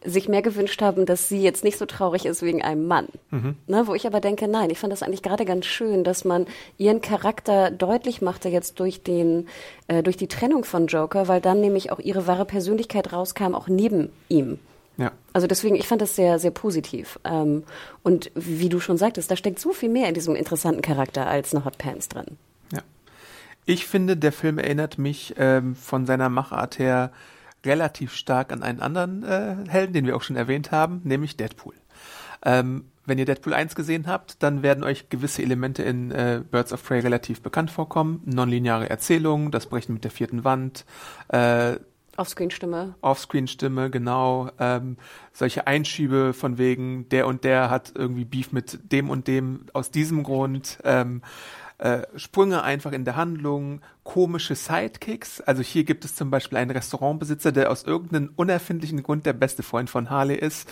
sich mehr gewünscht haben, dass sie jetzt nicht so traurig ist wegen einem Mann. Mhm. Na, wo ich aber denke, nein, ich fand das eigentlich gerade ganz schön, dass man ihren Charakter deutlich machte jetzt durch den, äh, durch die Trennung von Joker, weil dann nämlich auch ihre wahre Persönlichkeit rauskam, auch neben ihm. Ja. Also deswegen, ich fand das sehr, sehr positiv. Ähm, und wie du schon sagtest, da steckt so viel mehr in diesem interessanten Charakter als eine Hot Pants drin. Ja. Ich finde, der Film erinnert mich ähm, von seiner Machart her relativ stark an einen anderen äh, Helden, den wir auch schon erwähnt haben, nämlich Deadpool. Ähm, wenn ihr Deadpool 1 gesehen habt, dann werden euch gewisse Elemente in äh, Birds of Prey relativ bekannt vorkommen. Nonlineare Erzählungen, das Brechen mit der vierten Wand, äh, Offscreen-Stimme. Offscreen-Stimme, genau. Ähm, solche Einschübe von wegen, der und der hat irgendwie Beef mit dem und dem aus diesem Grund. Ähm, äh, Sprünge einfach in der Handlung, komische Sidekicks. Also hier gibt es zum Beispiel einen Restaurantbesitzer, der aus irgendeinem unerfindlichen Grund der beste Freund von Harley ist,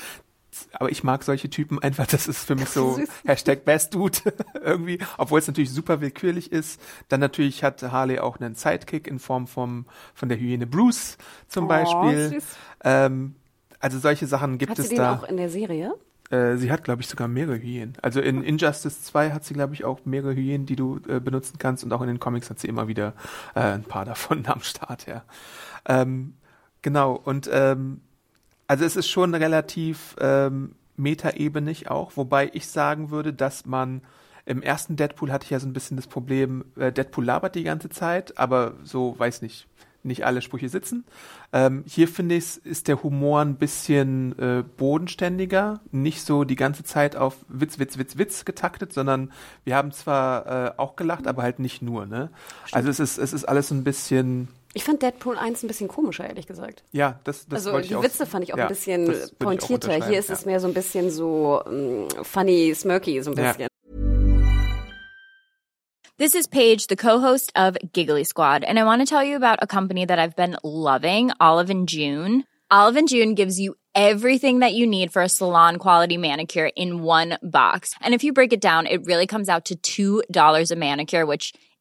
aber ich mag solche Typen einfach, das ist für mich so Hashtag Best Dude (laughs) irgendwie, obwohl es natürlich super willkürlich ist. Dann natürlich hat Harley auch einen Sidekick in Form vom, von der Hyäne Bruce zum oh, Beispiel. Ähm, also solche Sachen gibt hat es sie da. Den auch in der Serie? Äh, sie hat, glaube ich, sogar mehrere Hyänen. Also in Injustice 2 hat sie, glaube ich, auch mehrere Hyänen, die du äh, benutzen kannst und auch in den Comics hat sie immer wieder äh, ein paar (laughs) davon am Start, ja. Ähm, genau, und ähm, also es ist schon relativ ähm, metaebenig auch, wobei ich sagen würde, dass man im ersten Deadpool hatte ich ja so ein bisschen das Problem, äh, Deadpool labert die ganze Zeit, aber so, weiß nicht, nicht alle Sprüche sitzen. Ähm, hier finde ich, ist der Humor ein bisschen äh, bodenständiger, nicht so die ganze Zeit auf Witz, Witz, Witz, Witz getaktet, sondern wir haben zwar äh, auch gelacht, aber halt nicht nur. Ne? Also es ist, es ist alles ein bisschen ich fand Deadpool 1 ein bisschen komischer, ehrlich gesagt. Ja, das, das Also die Witze fand ich auch ja, ein bisschen pointierter. Hier ist ja. es mehr so ein bisschen so um, funny, smirky, so ein bisschen. Ja. This is Paige, the co-host of Giggly Squad, and I want to tell you about a company that I've been loving, Olive and June. Olive and June gives you everything that you need for a salon quality manicure in one box. And if you break it down, it really comes out to $2 a manicure, which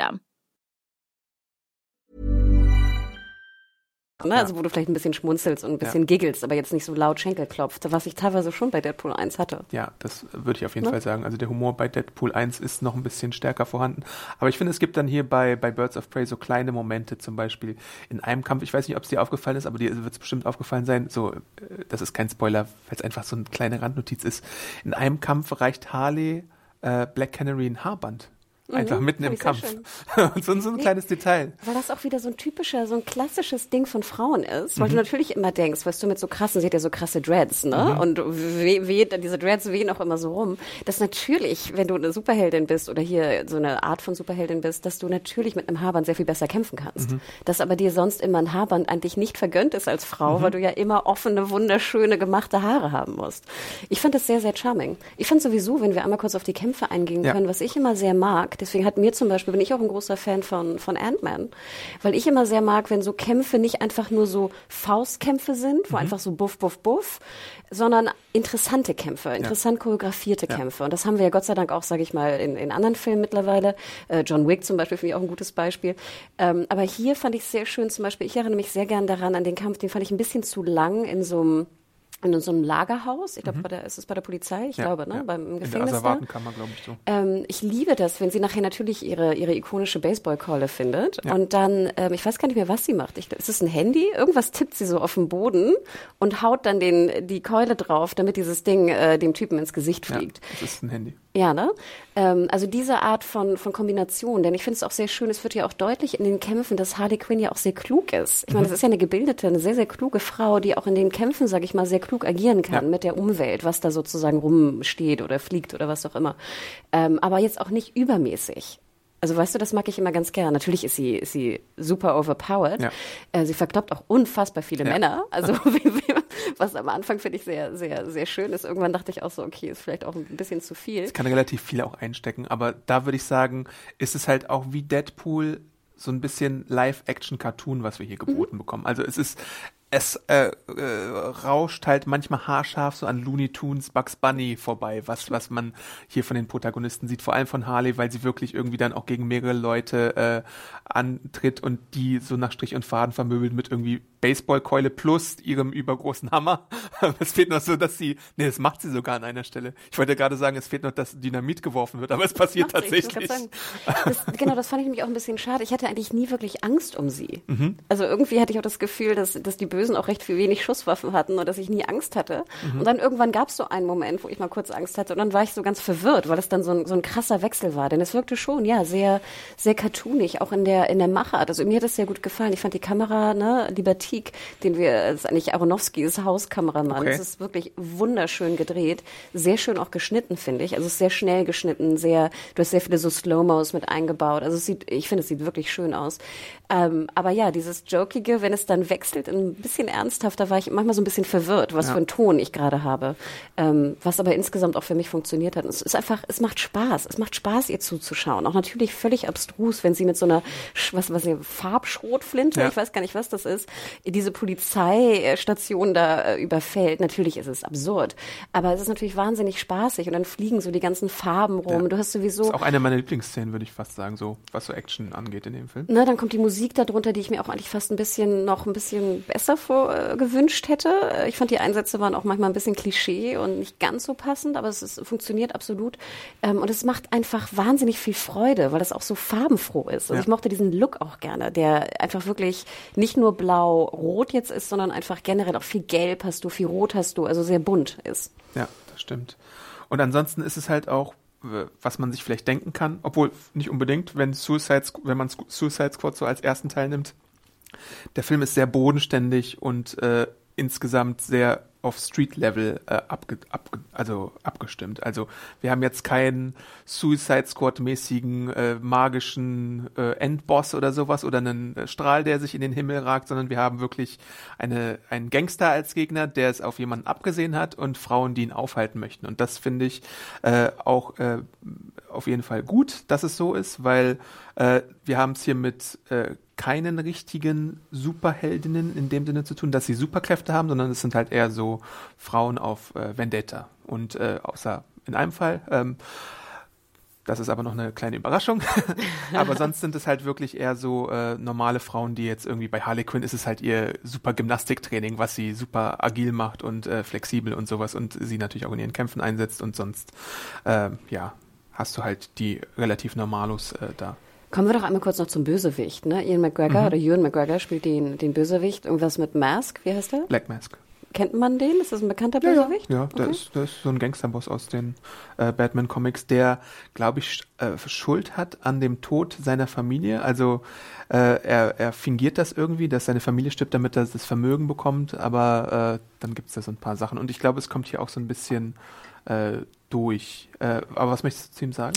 System. Ne? Also wo du vielleicht ein bisschen schmunzelst und ein bisschen ja. giggelst, aber jetzt nicht so laut Schenkel klopft, was ich teilweise schon bei Deadpool 1 hatte. Ja, das würde ich auf jeden ne? Fall sagen. Also der Humor bei Deadpool 1 ist noch ein bisschen stärker vorhanden. Aber ich finde, es gibt dann hier bei, bei Birds of Prey so kleine Momente, zum Beispiel in einem Kampf, ich weiß nicht, ob es dir aufgefallen ist, aber dir wird es bestimmt aufgefallen sein, so, äh, das ist kein Spoiler, weil es einfach so eine kleine Randnotiz ist. In einem Kampf reicht Harley äh, Black Canary ein Haarband Einfach mhm, mitten im Kampf. Und (laughs) so, so ein nee, kleines Detail. Weil das auch wieder so ein typischer, so ein klassisches Ding von Frauen ist, weil mhm. du natürlich immer denkst, weißt du, mit so krassen, sie hat ja so krasse Dreads, ne? Mhm. Und we, we, diese Dreads wehen auch immer so rum. Dass natürlich, wenn du eine Superheldin bist oder hier so eine Art von Superheldin bist, dass du natürlich mit einem Haarband sehr viel besser kämpfen kannst. Mhm. Dass aber dir sonst immer ein Haarband eigentlich nicht vergönnt ist als Frau, mhm. weil du ja immer offene, wunderschöne, gemachte Haare haben musst. Ich fand das sehr, sehr charming. Ich fand sowieso, wenn wir einmal kurz auf die Kämpfe eingehen ja. können, was ich immer sehr mag, Deswegen hat mir zum Beispiel, bin ich auch ein großer Fan von, von Ant-Man, weil ich immer sehr mag, wenn so Kämpfe nicht einfach nur so Faustkämpfe sind, wo mhm. einfach so buff, buff, buff, sondern interessante Kämpfe, interessant ja. choreografierte ja. Kämpfe. Und das haben wir ja Gott sei Dank auch, sage ich mal, in, in anderen Filmen mittlerweile. Äh, John Wick zum Beispiel finde ich auch ein gutes Beispiel. Ähm, aber hier fand ich sehr schön, zum Beispiel, ich erinnere mich sehr gern daran, an den Kampf, den fand ich ein bisschen zu lang in so einem in so einem Lagerhaus. Ich glaube, mhm. ist es bei der Polizei? Ich ja, glaube, ne? Ja. Beim Gefängnis. In der Asservatenkammer, glaube ich so. Ähm, ich liebe das, wenn sie nachher natürlich ihre, ihre ikonische Baseballkeule findet. Ja. Und dann, ähm, ich weiß gar nicht mehr, was sie macht. Ich, ist es ein Handy? Irgendwas tippt sie so auf den Boden und haut dann den, die Keule drauf, damit dieses Ding äh, dem Typen ins Gesicht fliegt. Ja, das ist ein Handy. Ja, ne? Ähm, also diese Art von, von Kombination, denn ich finde es auch sehr schön, es wird ja auch deutlich in den Kämpfen, dass Harley Quinn ja auch sehr klug ist. Ich meine, mhm. das ist ja eine gebildete, eine sehr, sehr kluge Frau, die auch in den Kämpfen, sage ich mal, sehr klug agieren kann ja. mit der Umwelt, was da sozusagen rumsteht oder fliegt oder was auch immer. Ähm, aber jetzt auch nicht übermäßig. Also weißt du, das mag ich immer ganz gern. Natürlich ist sie, ist sie super overpowered. Ja. Äh, sie verkloppt auch unfassbar viele ja. Männer. (laughs) Also (laughs) was am Anfang finde ich sehr, sehr, sehr schön ist. Irgendwann dachte ich auch so, okay, ist vielleicht auch ein bisschen zu viel. Es kann relativ viel auch einstecken, aber da würde ich sagen, ist es halt auch wie Deadpool so ein bisschen Live-Action-Cartoon, was wir hier geboten mhm. bekommen. Also es ist, es äh, äh, rauscht halt manchmal haarscharf so an Looney Tunes, Bugs Bunny vorbei, was, was man hier von den Protagonisten sieht, vor allem von Harley, weil sie wirklich irgendwie dann auch gegen mehrere Leute äh, antritt und die so nach Strich und Faden vermöbelt mit irgendwie Baseballkeule plus ihrem übergroßen Hammer. (laughs) es fehlt noch so, dass sie, nee, das macht sie sogar an einer Stelle. Ich wollte gerade sagen, es fehlt noch, dass Dynamit geworfen wird, aber es passiert tatsächlich. Das, genau, das fand ich nämlich auch ein bisschen schade. Ich hatte eigentlich nie wirklich Angst um sie. Mhm. Also irgendwie hatte ich auch das Gefühl, dass, dass die Bösen auch recht viel wenig Schusswaffen hatten und dass ich nie Angst hatte. Mhm. Und dann irgendwann gab es so einen Moment, wo ich mal kurz Angst hatte und dann war ich so ganz verwirrt, weil es dann so ein, so ein krasser Wechsel war. Denn es wirkte schon, ja, sehr, sehr cartoonig, auch in der, in der Machart. Also mir hat das sehr gut gefallen. Ich fand die Kamera, ne, Libertik, den wir, das ist eigentlich Aronofskis Hauskameramann. Okay. Es ist wirklich wunderschön gedreht, sehr schön auch geschnitten, finde ich. Also es ist sehr schnell geschnitten, sehr, du hast sehr viele so Slow-Mos mit eingebaut. Also es sieht, ich finde, es sieht wirklich schön aus. Ähm, aber ja, dieses Jokige, wenn es dann wechselt in ein bisschen ernsthafter, war ich manchmal so ein bisschen verwirrt, was ja. für einen Ton ich gerade habe. Ähm, was aber insgesamt auch für mich funktioniert hat. Es ist einfach, es macht Spaß. Es macht Spaß, ihr zuzuschauen. Auch natürlich völlig abstrus, wenn sie mit so einer, was, was, Farbschrotflinte, ja. ich weiß gar nicht, was das ist, diese Polizeistation da äh, überfällt. Natürlich ist es absurd, aber es ist natürlich wahnsinnig spaßig und dann fliegen so die ganzen Farben rum. Ja. Du hast sowieso. Das ist auch eine meiner Lieblingsszenen, würde ich fast sagen, so was so Action angeht in dem Film. Na, dann kommt die Musik darunter, die ich mir auch eigentlich fast ein bisschen noch ein bisschen besser vor, äh, gewünscht hätte. Ich fand die Einsätze waren auch manchmal ein bisschen Klischee und nicht ganz so passend, aber es ist, funktioniert absolut. Ähm, und es macht einfach wahnsinnig viel Freude, weil es auch so farbenfroh ist. Also ja. ich mochte diesen Look auch gerne, der einfach wirklich nicht nur blau-rot jetzt ist, sondern einfach generell auch viel Gelb hast du, viel Rot hast du, also sehr bunt ist. Ja, das stimmt. Und ansonsten ist es halt auch was man sich vielleicht denken kann, obwohl nicht unbedingt, wenn Suicide, wenn man Suicide Squad so als ersten Teil nimmt. Der Film ist sehr bodenständig und äh, insgesamt sehr auf Street-Level äh, abge, abge, also abgestimmt. Also wir haben jetzt keinen Suicide Squad-mäßigen äh, magischen äh, Endboss oder sowas oder einen äh, Strahl, der sich in den Himmel ragt, sondern wir haben wirklich eine, einen Gangster als Gegner, der es auf jemanden abgesehen hat und Frauen, die ihn aufhalten möchten. Und das finde ich äh, auch äh, auf jeden Fall gut, dass es so ist, weil äh, wir haben es hier mit äh, keinen richtigen Superheldinnen in dem Sinne zu tun, dass sie Superkräfte haben, sondern es sind halt eher so Frauen auf äh, Vendetta. Und äh, außer in einem Fall, ähm, das ist aber noch eine kleine Überraschung. (laughs) aber sonst sind es halt wirklich eher so äh, normale Frauen, die jetzt irgendwie bei Harley Quinn ist es halt ihr super Gymnastiktraining, was sie super agil macht und äh, flexibel und sowas und sie natürlich auch in ihren Kämpfen einsetzt und sonst, äh, ja, hast du halt die relativ Normalos äh, da. Kommen wir doch einmal kurz noch zum Bösewicht. Ne? Ian McGregor mhm. oder Ewan McGregor spielt den, den Bösewicht. Irgendwas mit Mask, wie heißt der? Black Mask. Kennt man den? Ist das ein bekannter Bösewicht? Ja, ja. okay. ist, der ist so ein Gangsterboss aus den äh, Batman-Comics, der, glaube ich, äh, Schuld hat an dem Tod seiner Familie. Also äh, er, er fingiert das irgendwie, dass seine Familie stirbt, damit er das Vermögen bekommt, aber äh, dann gibt es da so ein paar Sachen. Und ich glaube, es kommt hier auch so ein bisschen äh, durch. Äh, aber was möchtest du zu ihm sagen?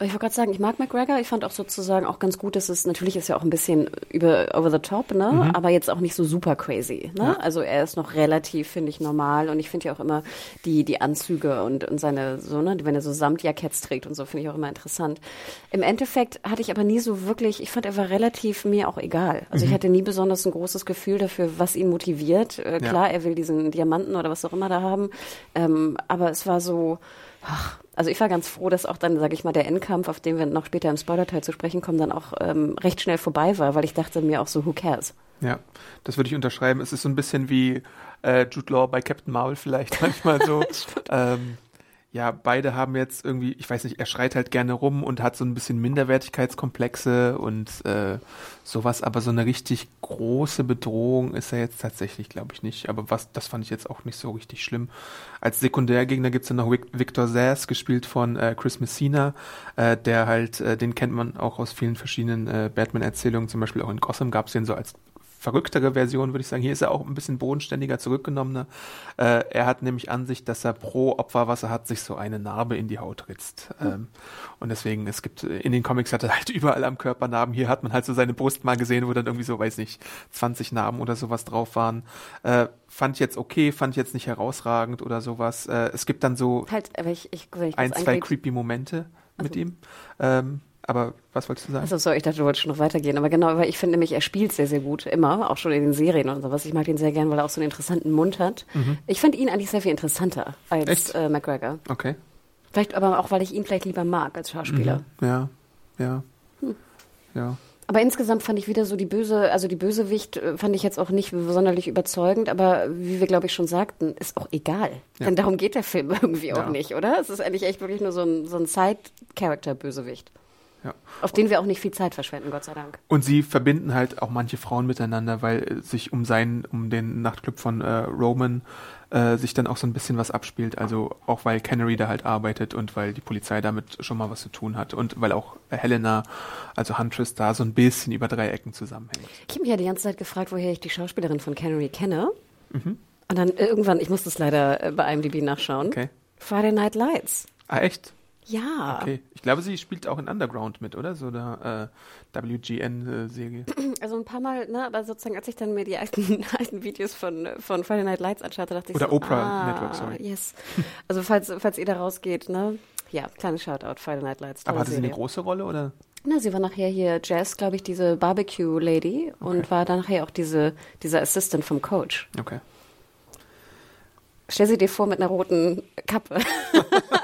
Ich wollte gerade sagen, ich mag McGregor. Ich fand auch sozusagen auch ganz gut, dass es natürlich ist ja auch ein bisschen über over the top, ne? Mhm. Aber jetzt auch nicht so super crazy. Ne? Ja. Also er ist noch relativ, finde ich, normal. Und ich finde ja auch immer die die Anzüge und, und seine so ne, wenn er so Samtjacketts trägt und so finde ich auch immer interessant. Im Endeffekt hatte ich aber nie so wirklich. Ich fand er war relativ mir auch egal. Also mhm. ich hatte nie besonders ein großes Gefühl dafür, was ihn motiviert. Äh, klar, ja. er will diesen Diamanten oder was auch immer da haben. Ähm, aber es war so Ach, also ich war ganz froh, dass auch dann, sage ich mal, der Endkampf, auf den wir noch später im Spoiler-Teil zu sprechen kommen, dann auch ähm, recht schnell vorbei war, weil ich dachte mir auch so, who cares? Ja, das würde ich unterschreiben. Es ist so ein bisschen wie äh, Jude Law bei Captain Marvel vielleicht (laughs) manchmal so. (laughs) ähm, ja, beide haben jetzt irgendwie, ich weiß nicht, er schreit halt gerne rum und hat so ein bisschen Minderwertigkeitskomplexe und äh, sowas, aber so eine richtig große Bedrohung ist er jetzt tatsächlich, glaube ich, nicht. Aber was, das fand ich jetzt auch nicht so richtig schlimm. Als Sekundärgegner gibt's dann noch Victor Sass, gespielt von äh, Chris Messina, äh, der halt, äh, den kennt man auch aus vielen verschiedenen äh, Batman-Erzählungen, zum Beispiel auch in Gotham gab's den so als verrücktere Version, würde ich sagen. Hier ist er auch ein bisschen bodenständiger, zurückgenommener. Äh, er hat nämlich an sich, dass er pro Opfer, was er hat, sich so eine Narbe in die Haut ritzt. Mhm. Ähm, und deswegen, es gibt, in den Comics hat er halt (laughs) überall am Körper Narben. Hier hat man halt so seine Brust mal gesehen, wo dann irgendwie so, weiß nicht, 20 Narben oder sowas drauf waren. Äh, fand ich jetzt okay, fand ich jetzt nicht herausragend oder sowas. Äh, es gibt dann so halt, ich, ich, ich ein, zwei creepy Momente also. mit ihm. Ähm, aber was wolltest du sagen? Also sorry, ich dachte, du wolltest schon noch weitergehen. Aber genau, weil ich finde nämlich, er spielt sehr, sehr gut. Immer, auch schon in den Serien und sowas. Ich mag ihn sehr gern, weil er auch so einen interessanten Mund hat. Mhm. Ich fand ihn eigentlich sehr viel interessanter als äh, McGregor. Okay. Vielleicht aber auch, weil ich ihn vielleicht lieber mag als Schauspieler. Mhm. Ja, ja. Hm. Ja. Aber insgesamt fand ich wieder so die böse, also die Bösewicht äh, fand ich jetzt auch nicht sonderlich überzeugend, aber wie wir glaube ich schon sagten, ist auch egal. Ja. Denn darum geht der Film (laughs) irgendwie auch Ja. nicht, oder? Es ist eigentlich echt wirklich nur so ein, so ein Side-Character-Bösewicht. Ja. Auf den wir auch nicht viel Zeit verschwenden, Gott sei Dank. Und sie verbinden halt auch manche Frauen miteinander, weil sich um seinen, um den Nachtclub von äh, Roman äh, sich dann auch so ein bisschen was abspielt. Also auch weil Canary da halt arbeitet und weil die Polizei damit schon mal was zu tun hat und weil auch Helena, also Huntress, da so ein bisschen über drei Ecken zusammenhängt. Ich habe mich ja die ganze Zeit gefragt, woher ich die Schauspielerin von Canary kenne. Mhm. Und dann irgendwann, ich musste es leider äh, bei IMDb nachschauen. Okay. Friday Night Lights. Ah, echt? Ja. Okay. Ich glaube, sie spielt auch in Underground mit, oder? So der äh, WGN-Serie. (clears throat) Also ein paar Mal, ne, aber sozusagen, als ich dann mir die alten, (laughs) alten Videos von, von Friday Night Lights anschaute, dachte ich Oder so, Oprah ah, Network, sorry. Yes. Also falls, falls ihr da rausgeht, ne, ja, kleines Shoutout, Friday Night Lights. Aber hatte sie eine Serie. große Rolle, oder? Na, sie war nachher hier Jazz, glaube ich, diese Barbecue-Lady und war dann nachher auch diese, diese Assistant vom Coach. Okay. Stell sie dir vor mit einer roten Kappe. (laughs)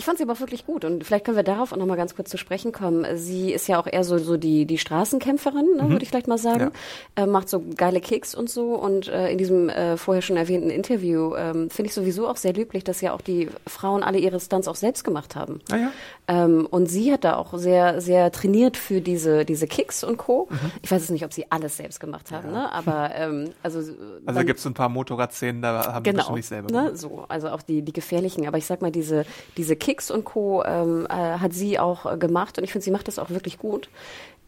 Ich fand sie aber auch wirklich gut und vielleicht können wir darauf auch nochmal ganz kurz zu sprechen kommen. Sie ist ja auch eher so, so die, die Straßenkämpferin, ne, würde ich vielleicht mal sagen. Äh, macht so geile Kicks und so und äh, in diesem äh, vorher schon erwähnten Interview ähm, finde ich sowieso auch sehr löblich, dass ja auch die Frauen alle ihre Stunts auch selbst gemacht haben. Ah ja. Ähm, und sie hat da auch sehr, sehr trainiert für diese, diese Kicks und Co. Ich weiß jetzt nicht, ob sie alles selbst gemacht haben, ne? aber ähm, also Also gibt es so ein paar Motorradszenen, da haben sie Genau, bestimmt nicht selber ne, gemacht. so, also auch die, die gefährlichen, aber ich sag mal, diese, diese Kicks und Co. Ähm, äh, hat sie auch äh, gemacht und ich finde, sie macht das auch wirklich gut.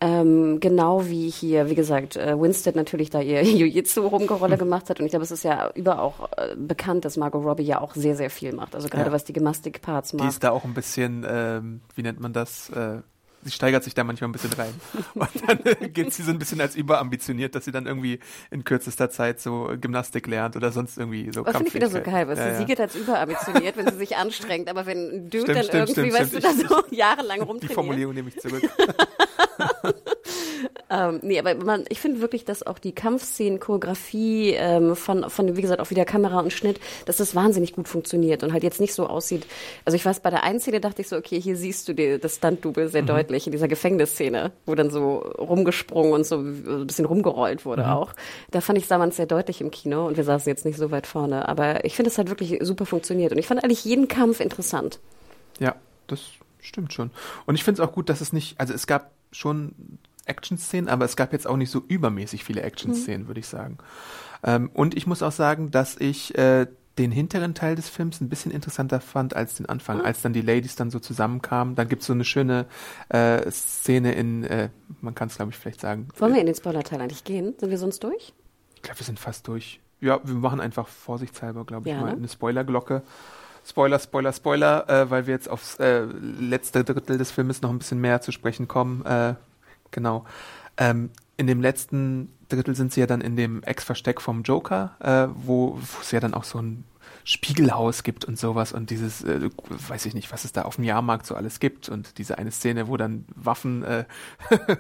Ähm, genau wie hier, wie gesagt, äh, Winstead natürlich da ihr (laughs) Jiu-Jitsu rumgerolle gemacht hat und ich glaube, es ist ja über auch äh, bekannt, dass Margot Robbie ja auch sehr, sehr viel macht, also gerade Ja. was die Gymnastik-Parts Die macht. ist da auch ein bisschen, ähm, wie nennt man das? Äh, sie steigert sich da manchmal ein bisschen rein. (laughs) Und dann äh, geht sie so ein bisschen als überambitioniert, dass sie dann irgendwie in kürzester Zeit so Gymnastik lernt oder sonst irgendwie so Das finde ich wieder so geil, du, Ja, sie ja. geht als überambitioniert, wenn sie sich anstrengt, aber wenn ein Dude Stimmt, dann stimmt, irgendwie, stimmt, weißt stimmt. du, da so (laughs) jahrelang Die rumtrainiert. Formulierung nehme ich zurück. (laughs) Ähm, nee, aber man, ich finde wirklich, dass auch die Kampfszenen, Choreografie ähm, von, von, wie gesagt, auch wieder Kamera und Schnitt, dass das wahnsinnig gut funktioniert und halt jetzt nicht so aussieht. Also ich weiß, bei der einen Szene dachte ich so, okay, hier siehst du die, das Stunt-Double sehr deutlich in dieser Gefängnisszene, wo dann so rumgesprungen und so ein bisschen rumgerollt wurde auch. Da fand ich, sah man es sehr deutlich im Kino und wir saßen jetzt nicht so weit vorne. Aber ich finde, es hat wirklich super funktioniert und ich fand eigentlich jeden Kampf interessant. Ja, das stimmt schon. Und ich finde es auch gut, dass es nicht, also es gab schon Action-Szenen, aber es gab jetzt auch nicht so übermäßig viele Action-Szenen, würde ich sagen. Ähm, und ich muss auch sagen, dass ich äh, den hinteren Teil des Films ein bisschen interessanter fand als den Anfang, als dann die Ladies dann so zusammenkamen. Dann gibt es so eine schöne äh, Szene in, äh, man kann es glaube ich vielleicht sagen, Wollen wir in den Spoiler-Teil eigentlich gehen? Sind wir sonst durch? ich glaube, wir sind fast durch. Ja, wir machen einfach vorsichtshalber, glaube ich, Ja, mal ne? eine Spoilerglocke. Spoiler, Spoiler, Spoiler, äh, weil wir jetzt aufs äh, letzte Drittel des Filmes noch ein bisschen mehr zu sprechen kommen. Äh, genau. Ähm, in dem letzten Drittel sind sie ja dann in dem Ex-Versteck vom Joker, äh, wo es ja dann auch so ein Spiegelhaus gibt und sowas und dieses, äh, weiß ich nicht, was es da auf dem Jahrmarkt so alles gibt und diese eine Szene, wo dann Waffen, äh, (laughs)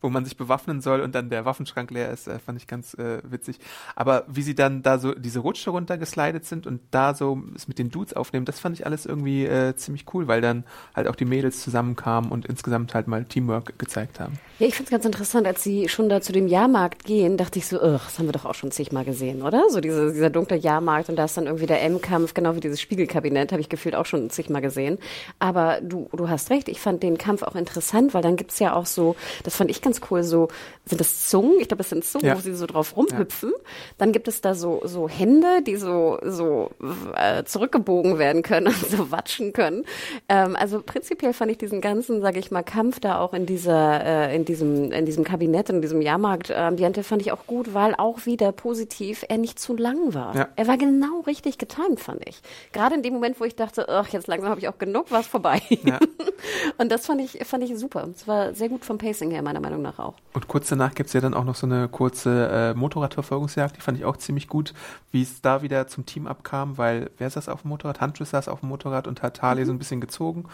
wo man sich bewaffnen soll und dann der Waffenschrank leer ist, äh, fand ich ganz äh, witzig. Aber wie sie dann da so diese Rutsche runtergeslidet sind und da so es mit den Dudes aufnehmen, das fand ich alles irgendwie äh, ziemlich cool, weil dann halt auch die Mädels zusammenkamen und insgesamt halt mal Teamwork gezeigt haben. Ja, ich finde es ganz interessant, als sie schon da zu dem Jahrmarkt gehen, dachte ich so, das haben wir doch auch schon zigmal gesehen, oder? So diese, dieser dunkle Jahrmarkt und da ist dann irgendwie der M-Kampf, genau wie dieses Spiegelkabinett, habe ich gefühlt auch schon zigmal gesehen. Aber du, du hast recht, ich fand den Kampf auch interessant, weil dann gibt's ja auch so, das fand ich ganz cool, so, sind das Zungen? Ich glaube, das sind Zungen, Ja. wo sie so drauf rumhüpfen. Dann gibt es da so, so Hände, die so, so äh, zurückgebogen werden können (laughs) und so watschen können. Ähm, also prinzipiell fand ich diesen ganzen, sage ich mal, Kampf da auch in dieser, äh, in diesem, in diesem Kabinett, in diesem Jahrmarkt-Ambiente fand ich auch gut, weil auch wieder positiv er nicht zu lang war. Ja. Er war genau richtig getimt, fand ich. Gerade in dem Moment, wo ich dachte, ach, jetzt langsam habe ich auch genug, was vorbei. Ja. (laughs) Und das fand ich, fand ich super. Es war sehr gut vom Pacing her, meiner Meinung nach auch. Und kurz danach gibt's ja dann auch noch so eine kurze äh, Motorradverfolgungsjagd, die fand ich auch ziemlich gut, wie es da wieder zum Team abkam, weil wer saß auf dem Motorrad? Huntress saß auf dem Motorrad und hat Harley so ein bisschen gezogen.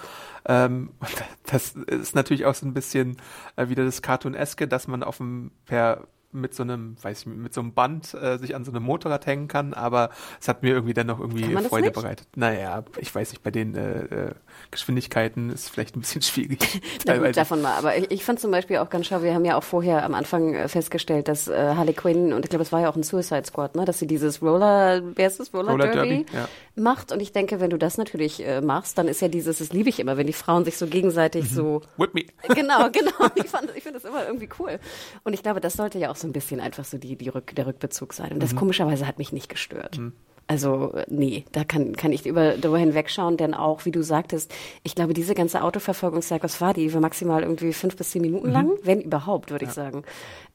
Ähm, (laughs) das ist natürlich auch so ein bisschen äh, wieder das Cartoon-eske, dass man auf dem per mit so einem, weiß ich, mit so einem Band äh, sich an so einem Motorrad hängen kann, aber es hat mir irgendwie dann noch irgendwie Freude bereitet. Naja, ich weiß nicht, bei den äh, äh Geschwindigkeiten ist vielleicht ein bisschen (laughs) schwierig. Na gut, davon mal. Aber ich, ich fand zum Beispiel auch ganz schau, wir haben ja auch vorher am Anfang äh, festgestellt, dass äh, Harley Quinn, und ich glaube, es war ja auch ein Suicide Squad, ne, dass sie dieses Roller, wer ist das, Roller, Roller Derby, Derby ja. macht. Und ich denke, wenn du das natürlich äh, machst, dann ist ja dieses, das liebe ich immer, wenn die Frauen sich so gegenseitig mhm. so. Whip me. Genau, (laughs) genau. Ich, fand, ich finde das immer irgendwie cool. Und ich glaube, das sollte ja auch so ein bisschen einfach so die, die Rück, der Rückbezug sein. Und das mhm. komischerweise hat mich nicht gestört. Mhm. Also nee, da kann, kann ich über, darüber hinwegschauen, denn auch, wie du sagtest, ich glaube, diese ganze Autoverfolgungsjagd, was war die? War maximal irgendwie fünf bis zehn Minuten mhm. lang, wenn überhaupt, würde ja. ich sagen.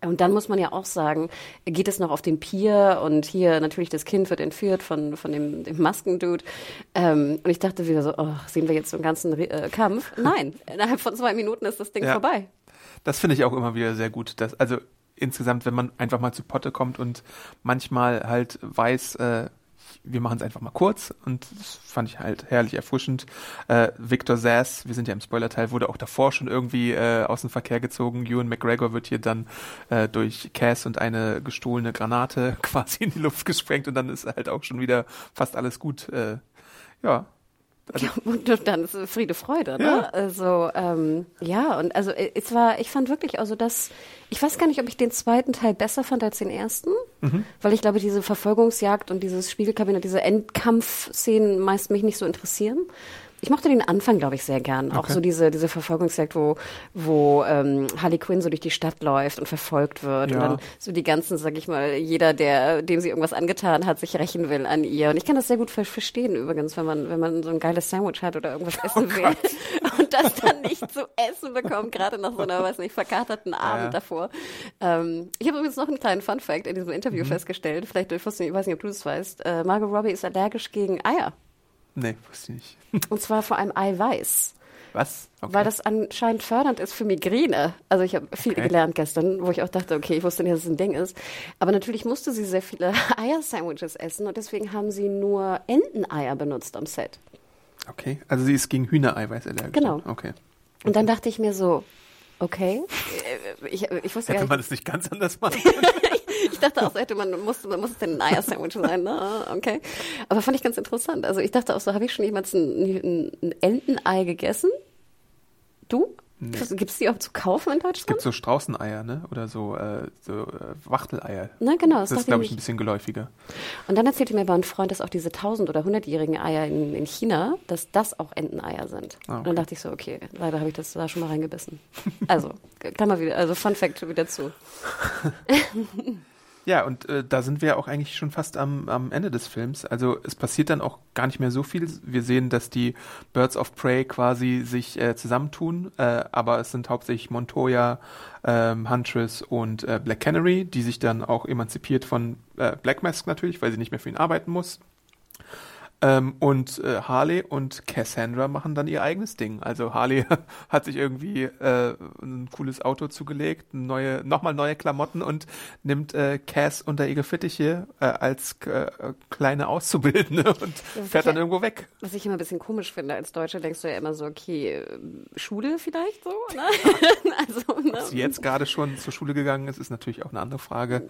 Und dann muss man ja auch sagen, geht es noch auf den Pier und hier natürlich das Kind wird entführt von, von dem, dem Maskendude. Ähm, und ich dachte wieder so, oh, sehen wir jetzt so einen ganzen äh, Kampf? (laughs) Nein, innerhalb von zwei Minuten ist das Ding ja. vorbei. Das finde ich auch immer wieder sehr gut. Dass, also insgesamt, wenn man einfach mal zu Potte kommt und manchmal halt weiß, äh, wir machen es einfach mal kurz und das fand ich halt herrlich erfrischend. Äh, Victor Sass, wir sind ja im Spoilerteil, wurde auch davor schon irgendwie äh, aus dem Verkehr gezogen. Ewan McGregor wird hier dann äh, durch Cass und eine gestohlene Granate (laughs) quasi in die Luft gesprengt und dann ist halt auch schon wieder fast alles gut. Äh, ja, also, und dann ist Friede Freude, ne? Ja. Also ähm, ja, und also äh, es war, ich fand wirklich, also das, ich weiß gar nicht, ob ich den zweiten Teil besser fand als den ersten, mhm. weil ich glaube, diese Verfolgungsjagd und dieses Spiegelkabinett, diese Endkampfszenen meist mich nicht so interessieren. Ich mochte den Anfang, glaube ich, sehr gern. Okay. Auch so diese, diese Verfolgungsjagd, wo, wo ähm, Harley Quinn so durch die Stadt läuft und verfolgt wird. Ja. Und dann so die ganzen, sag ich mal, jeder, der, dem sie irgendwas angetan hat, sich rächen will an ihr. Und ich kann das sehr gut verstehen übrigens, wenn man, wenn man so ein geiles Sandwich hat oder irgendwas oh essen oh will (laughs) und das dann nicht zu essen bekommt, gerade nach so einer, weiß nicht, verkaterten Abend ja. davor. Ähm, ich habe übrigens noch einen kleinen Fun Fact in diesem Interview mhm. festgestellt. Vielleicht, ich weiß nicht, ob du das weißt. Äh, Margot Robbie ist allergisch gegen Eier. Nee, wusste ich nicht. (laughs) Und zwar vor allem Eiweiß. Was? Okay. Weil das anscheinend fördernd ist für Migräne. Also ich habe viel okay. gelernt gestern, wo ich auch dachte, okay, ich wusste nicht, dass es ein Ding ist. Aber natürlich musste sie sehr viele (laughs) Eier-Sandwiches essen und deswegen haben sie nur Enteneier benutzt am Set. Okay, also sie ist gegen Hühnereiweiß allergisch. Genau. Okay. Und dann dachte ich mir so, okay. Ich, ich wusste Hätte man es nicht ganz anders machen (laughs) (laughs) ich dachte auch, hätte man, muss, man muss es denn ein Eier-Sandwich sein, ne? Okay. Aber fand ich ganz interessant. Also ich dachte auch so, habe ich schon jemals ein, ein Entenei gegessen? Du? Nee. Gibt es die auch zu kaufen in Deutschland? Es gibt so Straußeneier, ne? Oder so, äh, so äh, Wachteleier. Na genau. Das, das ist, glaube ich, ein bisschen geläufiger. Und dann erzählte mir aber ein Freund, dass auch diese 1000- oder 100-jährigen Eier in, in China, dass das auch Enteneier sind. Ah, okay. Und dann dachte ich so, okay, leider habe ich das da schon mal reingebissen. also, kann mal wieder, also Fun Fact wieder zu. (laughs) Ja, und äh, da sind wir auch eigentlich schon fast am, am Ende des Films. Also es passiert dann auch gar nicht mehr so viel. Wir sehen, dass die Birds of Prey quasi sich äh, zusammentun, äh, aber es sind hauptsächlich Montoya, ähm, Huntress und äh, Black Canary, die sich dann auch emanzipiert von äh, Black Mask natürlich, weil sie nicht mehr für ihn arbeiten muss. Ähm, und äh, Harley und Cassandra machen dann ihr eigenes Ding. Also Harley (laughs) hat sich irgendwie äh, ein cooles Auto zugelegt, neue, nochmal neue Klamotten und nimmt äh, Cass unter ihre Fittiche äh, als äh, kleine Auszubildende (laughs) und das fährt dann ja, irgendwo weg. Was ich immer ein bisschen komisch finde, als Deutsche denkst du ja immer so, okay, Schule vielleicht so, ne? (laughs) also, ne? Ob sie jetzt gerade schon zur Schule gegangen ist, ist natürlich auch eine andere Frage.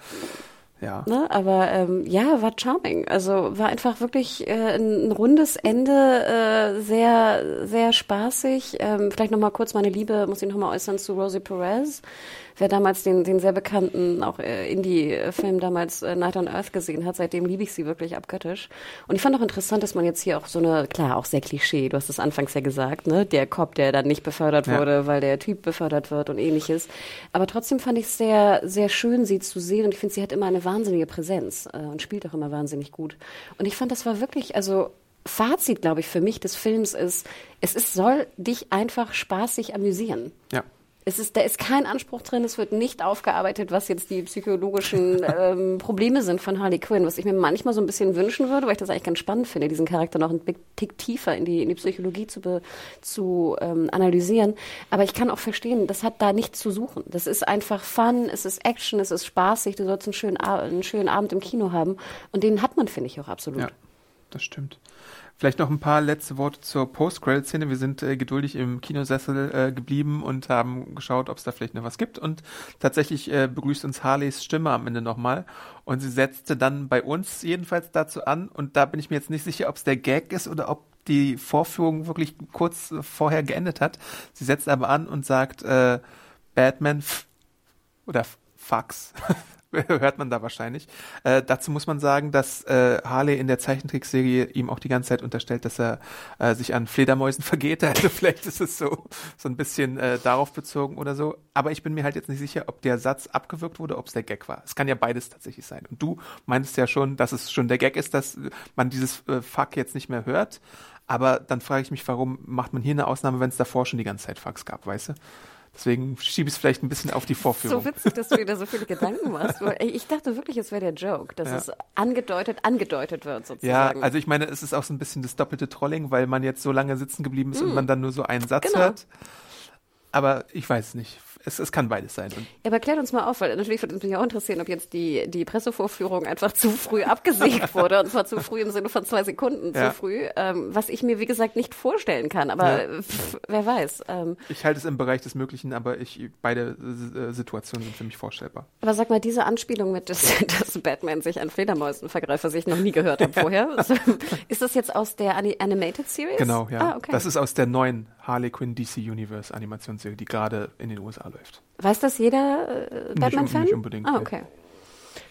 Ja. Ne? Aber ähm, ja, war charming. Also war einfach wirklich äh, ein, ein rundes Ende, äh, sehr, sehr spaßig. Ähm, vielleicht nochmal kurz meine Liebe, muss ich nochmal äußern zu Rosie Perez wer damals den, den sehr bekannten, auch äh, Indie-Film damals äh, Night on Earth gesehen hat, seitdem liebe ich sie wirklich abgöttisch. Und ich fand auch interessant, dass man jetzt hier auch so eine, klar, auch sehr Klischee, du hast es anfangs ja gesagt, ne, der Cop, der dann nicht befördert ja. wurde, weil der Typ befördert wird und ähnliches. Aber trotzdem fand ich es sehr, sehr schön, sie zu sehen und ich finde, sie hat immer eine wahnsinnige Präsenz äh, und spielt auch immer wahnsinnig gut. Und ich fand, das war wirklich, also Fazit, glaube ich, für mich des Films ist, es ist, soll dich einfach spaßig amüsieren. Ja. Es ist, da ist kein Anspruch drin, es wird nicht aufgearbeitet, was jetzt die psychologischen ähm, Probleme sind von Harley Quinn, was ich mir manchmal so ein bisschen wünschen würde, weil ich das eigentlich ganz spannend finde, diesen Charakter noch einen Tick tiefer in die, in die Psychologie zu, be, zu ähm, analysieren. Aber ich kann auch verstehen, das hat da nichts zu suchen. Das ist einfach Fun, es ist Action, es ist spaßig, du sollst einen schönen, einen schönen Abend im Kino haben. Und den hat man, finde ich, auch absolut. Ja, das stimmt. Vielleicht noch ein paar letzte Worte zur Post-Credit-Szene. Wir sind äh, geduldig im Kinosessel äh, geblieben und haben geschaut, ob es da vielleicht noch was gibt. Und tatsächlich äh, begrüßt uns Harleys Stimme am Ende nochmal. Und sie setzte dann bei uns jedenfalls dazu an. Und da bin ich mir jetzt nicht sicher, ob es der Gag ist oder ob die Vorführung wirklich kurz vorher geendet hat. Sie setzt aber an und sagt äh, Batman oder Fax. (laughs) hört man da wahrscheinlich. Äh, dazu muss man sagen, dass äh, Harley in der Zeichentrickserie ihm auch die ganze Zeit unterstellt, dass er äh, sich an Fledermäusen (laughs) vergeht. Also vielleicht ist es so so ein bisschen äh, darauf bezogen oder so. Aber ich bin mir halt jetzt nicht sicher, ob der Satz abgewirkt wurde, ob es der Gag war. Es kann ja beides tatsächlich sein. Und du meintest ja schon, dass es schon der Gag ist, dass man dieses äh, Fuck jetzt nicht mehr hört. Aber dann frage ich mich, warum macht man hier eine Ausnahme, wenn es davor schon die ganze Zeit Fucks gab, weißt du? Deswegen schiebe ich es vielleicht ein bisschen auf die Vorführung. So witzig, dass du dir da so viele Gedanken machst. Ich dachte wirklich, es wäre der Joke, dass ja. es angedeutet, angedeutet wird sozusagen. Ja, also ich meine, es ist auch so ein bisschen das doppelte Trolling, weil man jetzt so lange sitzen geblieben ist mm. und man dann nur so einen Satz genau. hört. Aber ich weiß nicht es, es kann beides sein. Ja, aber klärt uns mal auf, weil natürlich würde mich auch interessieren, ob jetzt die, die Pressevorführung einfach zu früh abgesägt wurde, und zwar zu früh im Sinne von zwei Sekunden ja. zu früh, ähm, was ich mir, wie gesagt, nicht vorstellen kann, aber ja. pff, wer weiß. Ähm, ich halte es im Bereich des Möglichen, aber ich, beide äh, Situationen sind für mich vorstellbar. Aber sag mal, diese Anspielung mit, dass, (laughs) dass Batman sich an Fledermäusen vergreift, was ich noch nie gehört habe vorher, (laughs) ist das jetzt aus der Animated Series? Genau, ja. Ah, okay. Das ist aus der neuen Harley Quinn DC Universe Animationsserie, die gerade in den USA läuft. Weiß das jeder äh, Batman-Fan? Nicht, nicht unbedingt. Ah, okay.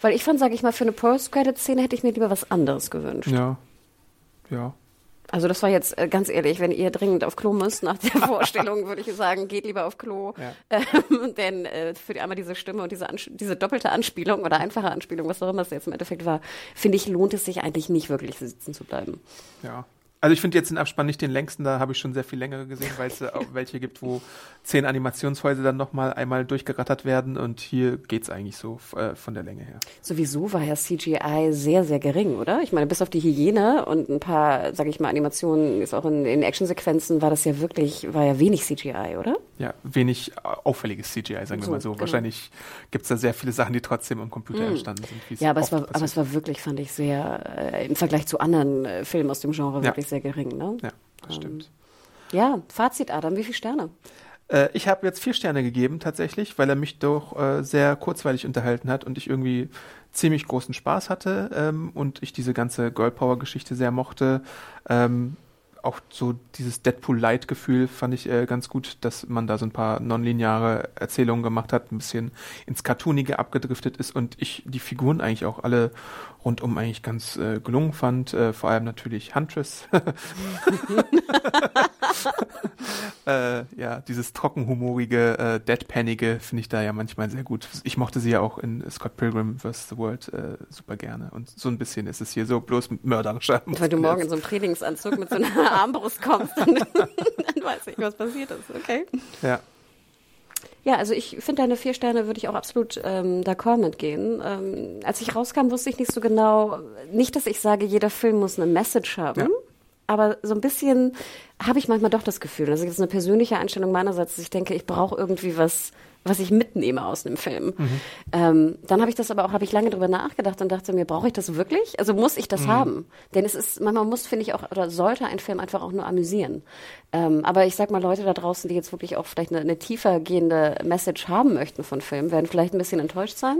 Weil ich fand, sage ich mal, für eine Post-Credit-Szene hätte ich mir lieber was anderes gewünscht. Ja. Ja. Also das war jetzt äh, ganz ehrlich, wenn ihr dringend auf Klo müsst nach der (laughs) Vorstellung, würde ich sagen, geht lieber auf Klo. Ja. Ähm, denn äh, für die, einmal diese Stimme und diese, diese doppelte Anspielung oder einfache Anspielung, was auch immer es jetzt im Endeffekt war, finde ich, lohnt es sich eigentlich nicht wirklich sitzen zu bleiben. Ja. Also ich finde jetzt den Abspann nicht den längsten, da habe ich schon sehr viel länger gesehen, weil es auch welche gibt, wo zehn Animationshäuser dann nochmal einmal durchgerattert werden und hier geht es eigentlich so äh, von der Länge her. Sowieso war ja CGI sehr, sehr gering, oder? Ich meine, bis auf die Hygiene und ein paar, sage ich mal, Animationen, ist auch in, in Actionsequenzen war das ja wirklich, war ja wenig CGI, oder? Ja, wenig auffälliges CGI, sagen so, wir mal so. Genau. Wahrscheinlich gibt es da sehr viele Sachen, die trotzdem im Computer mm. entstanden sind. Ja, aber es, war, aber es war wirklich, fand ich, sehr, äh, im Vergleich zu anderen äh, Filmen aus dem Genre, wirklich ja. sehr gering, ne? Ja, das ähm, stimmt. Ja, Fazit, Adam, wie viele Sterne? Äh, ich habe jetzt vier Sterne gegeben, tatsächlich, weil er mich doch äh, sehr kurzweilig unterhalten hat und ich irgendwie ziemlich großen Spaß hatte ähm, und ich diese ganze Girl Power Geschichte sehr mochte. Ähm, auch so dieses Deadpool-Light-Gefühl fand ich äh, ganz gut, dass man da so ein paar nonlineare Erzählungen gemacht hat, ein bisschen ins Cartoonige abgedriftet ist und ich die Figuren eigentlich auch alle rundum eigentlich ganz äh, gelungen fand. Äh, vor allem natürlich Huntress. (laughs) (laughs) äh, ja, dieses trockenhumorige, äh, deadpanige finde ich da ja manchmal sehr gut. Ich mochte sie ja auch in Scott Pilgrim vs. The World äh, super gerne. Und so ein bisschen ist es hier so bloß mörderischer. Wenn du morgen in so einem (laughs) Trainingsanzug mit so einer Armbrust kommst, dann, dann weiß ich, was passiert ist. Okay. Ja. Ja, also ich finde deine vier Sterne würde ich auch absolut ähm, d'accord mitgehen. Ähm, als ich rauskam, wusste ich nicht so genau, nicht, dass ich sage, jeder Film muss eine Message haben. Ja. Aber so ein bisschen habe ich manchmal doch das Gefühl, also das ist eine persönliche Einstellung meinerseits, dass ich denke, ich brauche irgendwie was, was ich mitnehme aus einem Film. Mhm. Ähm, dann habe ich das aber auch, habe ich lange drüber nachgedacht und dachte mir, brauche ich das wirklich? Also muss ich das mhm. haben? Denn es ist, manchmal muss, finde ich auch, oder sollte ein Film einfach auch nur amüsieren. Ähm, aber ich sag mal, Leute da draußen, die jetzt wirklich auch vielleicht eine, eine tiefer gehende Message haben möchten von Filmen, werden vielleicht ein bisschen enttäuscht sein.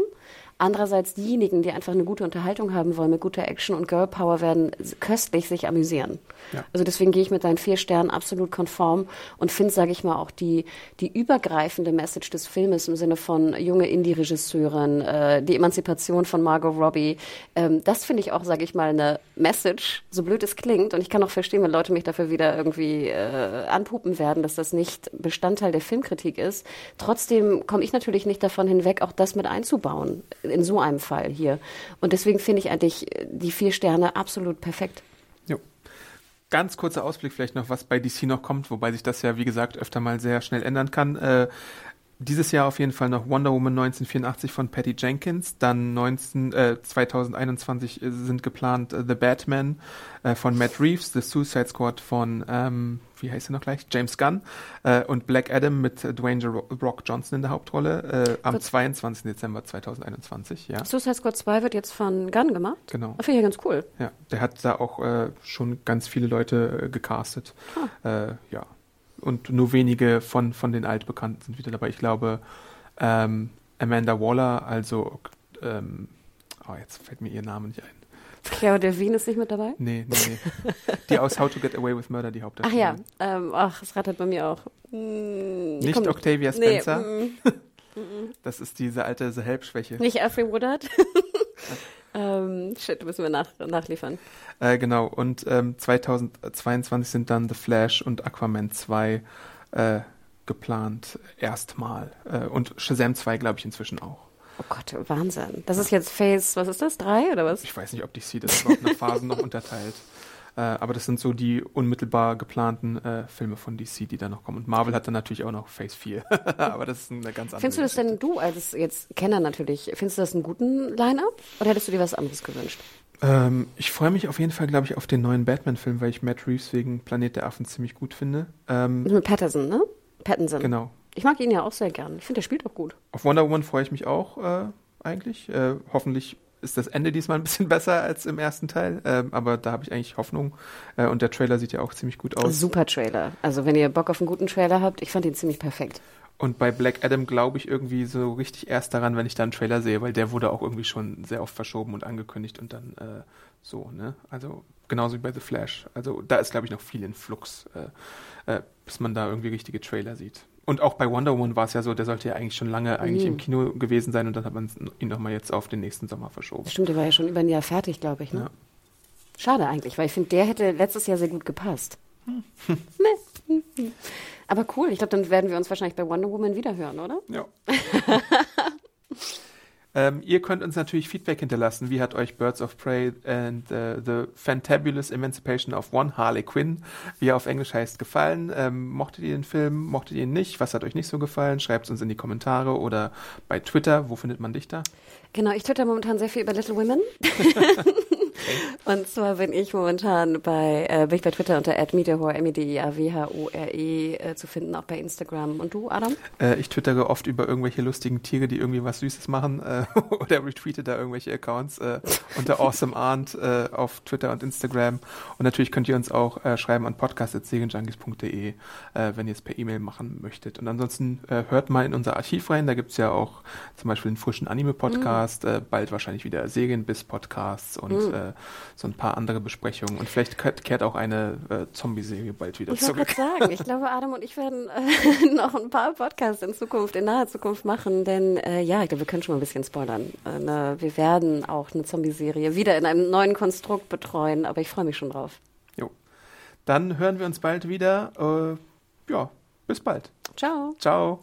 Andererseits diejenigen, die einfach eine gute Unterhaltung haben wollen mit guter Action und Girl Power, werden köstlich sich amüsieren. Ja. Also deswegen gehe ich mit deinen vier Sternen absolut konform und finde, sage ich mal, auch die, die übergreifende Message des Filmes im Sinne von junge Indie-Regisseurin, äh, die Emanzipation von Margot Robbie, ähm, das finde ich auch, sage ich mal, eine Message, so blöd es klingt. Und ich kann auch verstehen, wenn Leute mich dafür wieder irgendwie äh, anpupen werden, dass das nicht Bestandteil der Filmkritik ist. Trotzdem komme ich natürlich nicht davon hinweg, auch das mit einzubauen in so einem Fall hier. Und deswegen finde ich eigentlich die vier Sterne absolut perfekt. Jo. Ganz kurzer Ausblick vielleicht noch, was bei DC noch kommt, wobei sich das ja, wie gesagt, öfter mal sehr schnell ändern kann. Äh, dieses Jahr auf jeden Fall noch Wonder Woman 1984 von Patty Jenkins. Dann 19, äh, 2021 sind geplant äh, The Batman äh, von Matt Reeves, The Suicide Squad von ähm, wie heißt er noch gleich? James Gunn äh, und Black Adam mit Dwayne The Rock Johnson in der Hauptrolle äh, am 22. Dezember 2021. Ja. Suicide Squad 2 wird jetzt von Gunn gemacht? Genau. Finde ich ja ganz cool. Ja, der hat da auch äh, schon ganz viele Leute äh, gecastet. Ah. Äh, ja. Und nur wenige von, von den Altbekannten sind wieder dabei. Ich glaube, ähm, Amanda Waller, also ähm, oh, jetzt fällt mir ihr Name nicht ein. Claire Devine ist nicht mit dabei? Nee, nee, nee. Die aus How to Get Away with Murder, die Ach Hauptdarstellerin. ja, ähm, ach, das rattert bei mir auch. Hm, Nicht kommt- Octavia Nee, Spencer. (laughs) mm, Das ist diese alte The Help-Schwäche. nicht Alfred Woodard. (laughs) ähm, shit, müssen wir nach, nachliefern. Äh, genau, und ähm, 2022 sind dann The Flash und Aquaman 2 äh, geplant, erstmal. Äh, und Shazam 2, glaube ich, inzwischen auch. Oh Gott, Wahnsinn. Das ist jetzt Phase, was ist das? Drei oder was? Ich weiß nicht, ob DC das überhaupt nach Phasen noch unterteilt. (laughs) Äh, aber das sind so die unmittelbar geplanten äh, Filme von DC, die da noch kommen. Und Marvel hat dann natürlich auch noch Phase 4. (laughs) aber das ist eine ganz andere Findest du das denn, du als jetzt Kenner natürlich, findest du das einen guten Line-Up? Oder hättest du dir was anderes gewünscht? Ähm, ich freue mich auf jeden Fall, glaube ich, auf den neuen Batman-Film, weil ich Matt Reeves wegen Planet der Affen ziemlich gut finde. Ähm, mit Patterson, ne? Pattinson. genau. Ich mag ihn ja auch sehr gern. Ich finde, der spielt auch gut. Auf Wonder Woman freue ich mich auch äh, eigentlich. Äh, hoffentlich ist das Ende diesmal ein bisschen (laughs) besser als im ersten Teil, ähm, aber da habe ich eigentlich Hoffnung. Äh, und der Trailer sieht ja auch ziemlich gut aus. Super Trailer. Also wenn ihr Bock auf einen guten Trailer habt, ich fand ihn ziemlich perfekt. Und bei Black Adam glaube ich irgendwie so richtig erst daran, wenn ich da einen Trailer sehe, weil der wurde auch irgendwie schon sehr oft verschoben und angekündigt und dann äh, so, ne? Also genauso wie bei The Flash. Also da ist, glaube ich, noch viel in Flux, äh, äh, bis man da irgendwie richtige Trailer sieht. Und auch bei Wonder Woman war es ja so, der sollte ja eigentlich schon lange eigentlich Mhm. im Kino gewesen sein und dann hat man ihn nochmal jetzt auf den nächsten Sommer verschoben. Stimmt, der war ja schon über ein Jahr fertig, glaube ich. Ne? Ja. Schade eigentlich, weil ich finde, der hätte letztes Jahr sehr gut gepasst. Hm. (laughs) Meh. Aber cool, ich glaube, dann werden wir uns wahrscheinlich bei Wonder Woman wiederhören, oder? Ja. (laughs) ähm, ihr könnt uns natürlich Feedback hinterlassen. Wie hat euch Birds of Prey and äh, The Fantabulous Emancipation of One Harley Quinn, wie er auf Englisch heißt, gefallen? Ähm, mochtet ihr den Film? Mochtet ihr ihn nicht? Was hat euch nicht so gefallen? Schreibt es uns in die Kommentare oder bei Twitter. Wo findet man dich da? Genau, ich twitter momentan sehr viel über Little Women. (laughs) (laughs) (laughs) Und zwar bin ich momentan bei, äh, bin ich bei Twitter unter @mediahore, M-E-D-I-A-W-H-O-R-E äh, zu finden, auch bei Instagram. Und du, Adam? Äh, ich twittere oft über irgendwelche lustigen Tiere, die irgendwie was Süßes machen äh, (laughs) oder retweete da irgendwelche Accounts äh, unter (laughs) Awesome Arndt äh, auf Twitter und Instagram. Und natürlich könnt ihr uns auch schreiben an podcast.serienjunkies.de, äh, wenn ihr es per E-Mail machen möchtet. Und ansonsten hört mal in unser Archiv rein. Da gibt's ja auch zum Beispiel einen frischen Anime-Podcast, äh, bald wahrscheinlich wieder Serienbiss-Podcasts und äh, so ein paar andere Besprechungen. Und vielleicht kehrt auch eine äh, Zombie-Serie bald wieder Ich wollte zurück. gerade sagen, ich glaube, Adam und ich werden äh, (laughs) noch ein paar Podcasts in Zukunft, in naher Zukunft machen, denn äh, ja, ich glaube, wir können schon mal ein bisschen spoilern. Äh, ne, wir werden auch eine Zombie-Serie wieder in einem neuen Konstrukt betreuen, aber ich freue mich schon drauf. Jo. Dann hören wir uns bald wieder. Äh, ja, bis bald. Ciao. Ciao.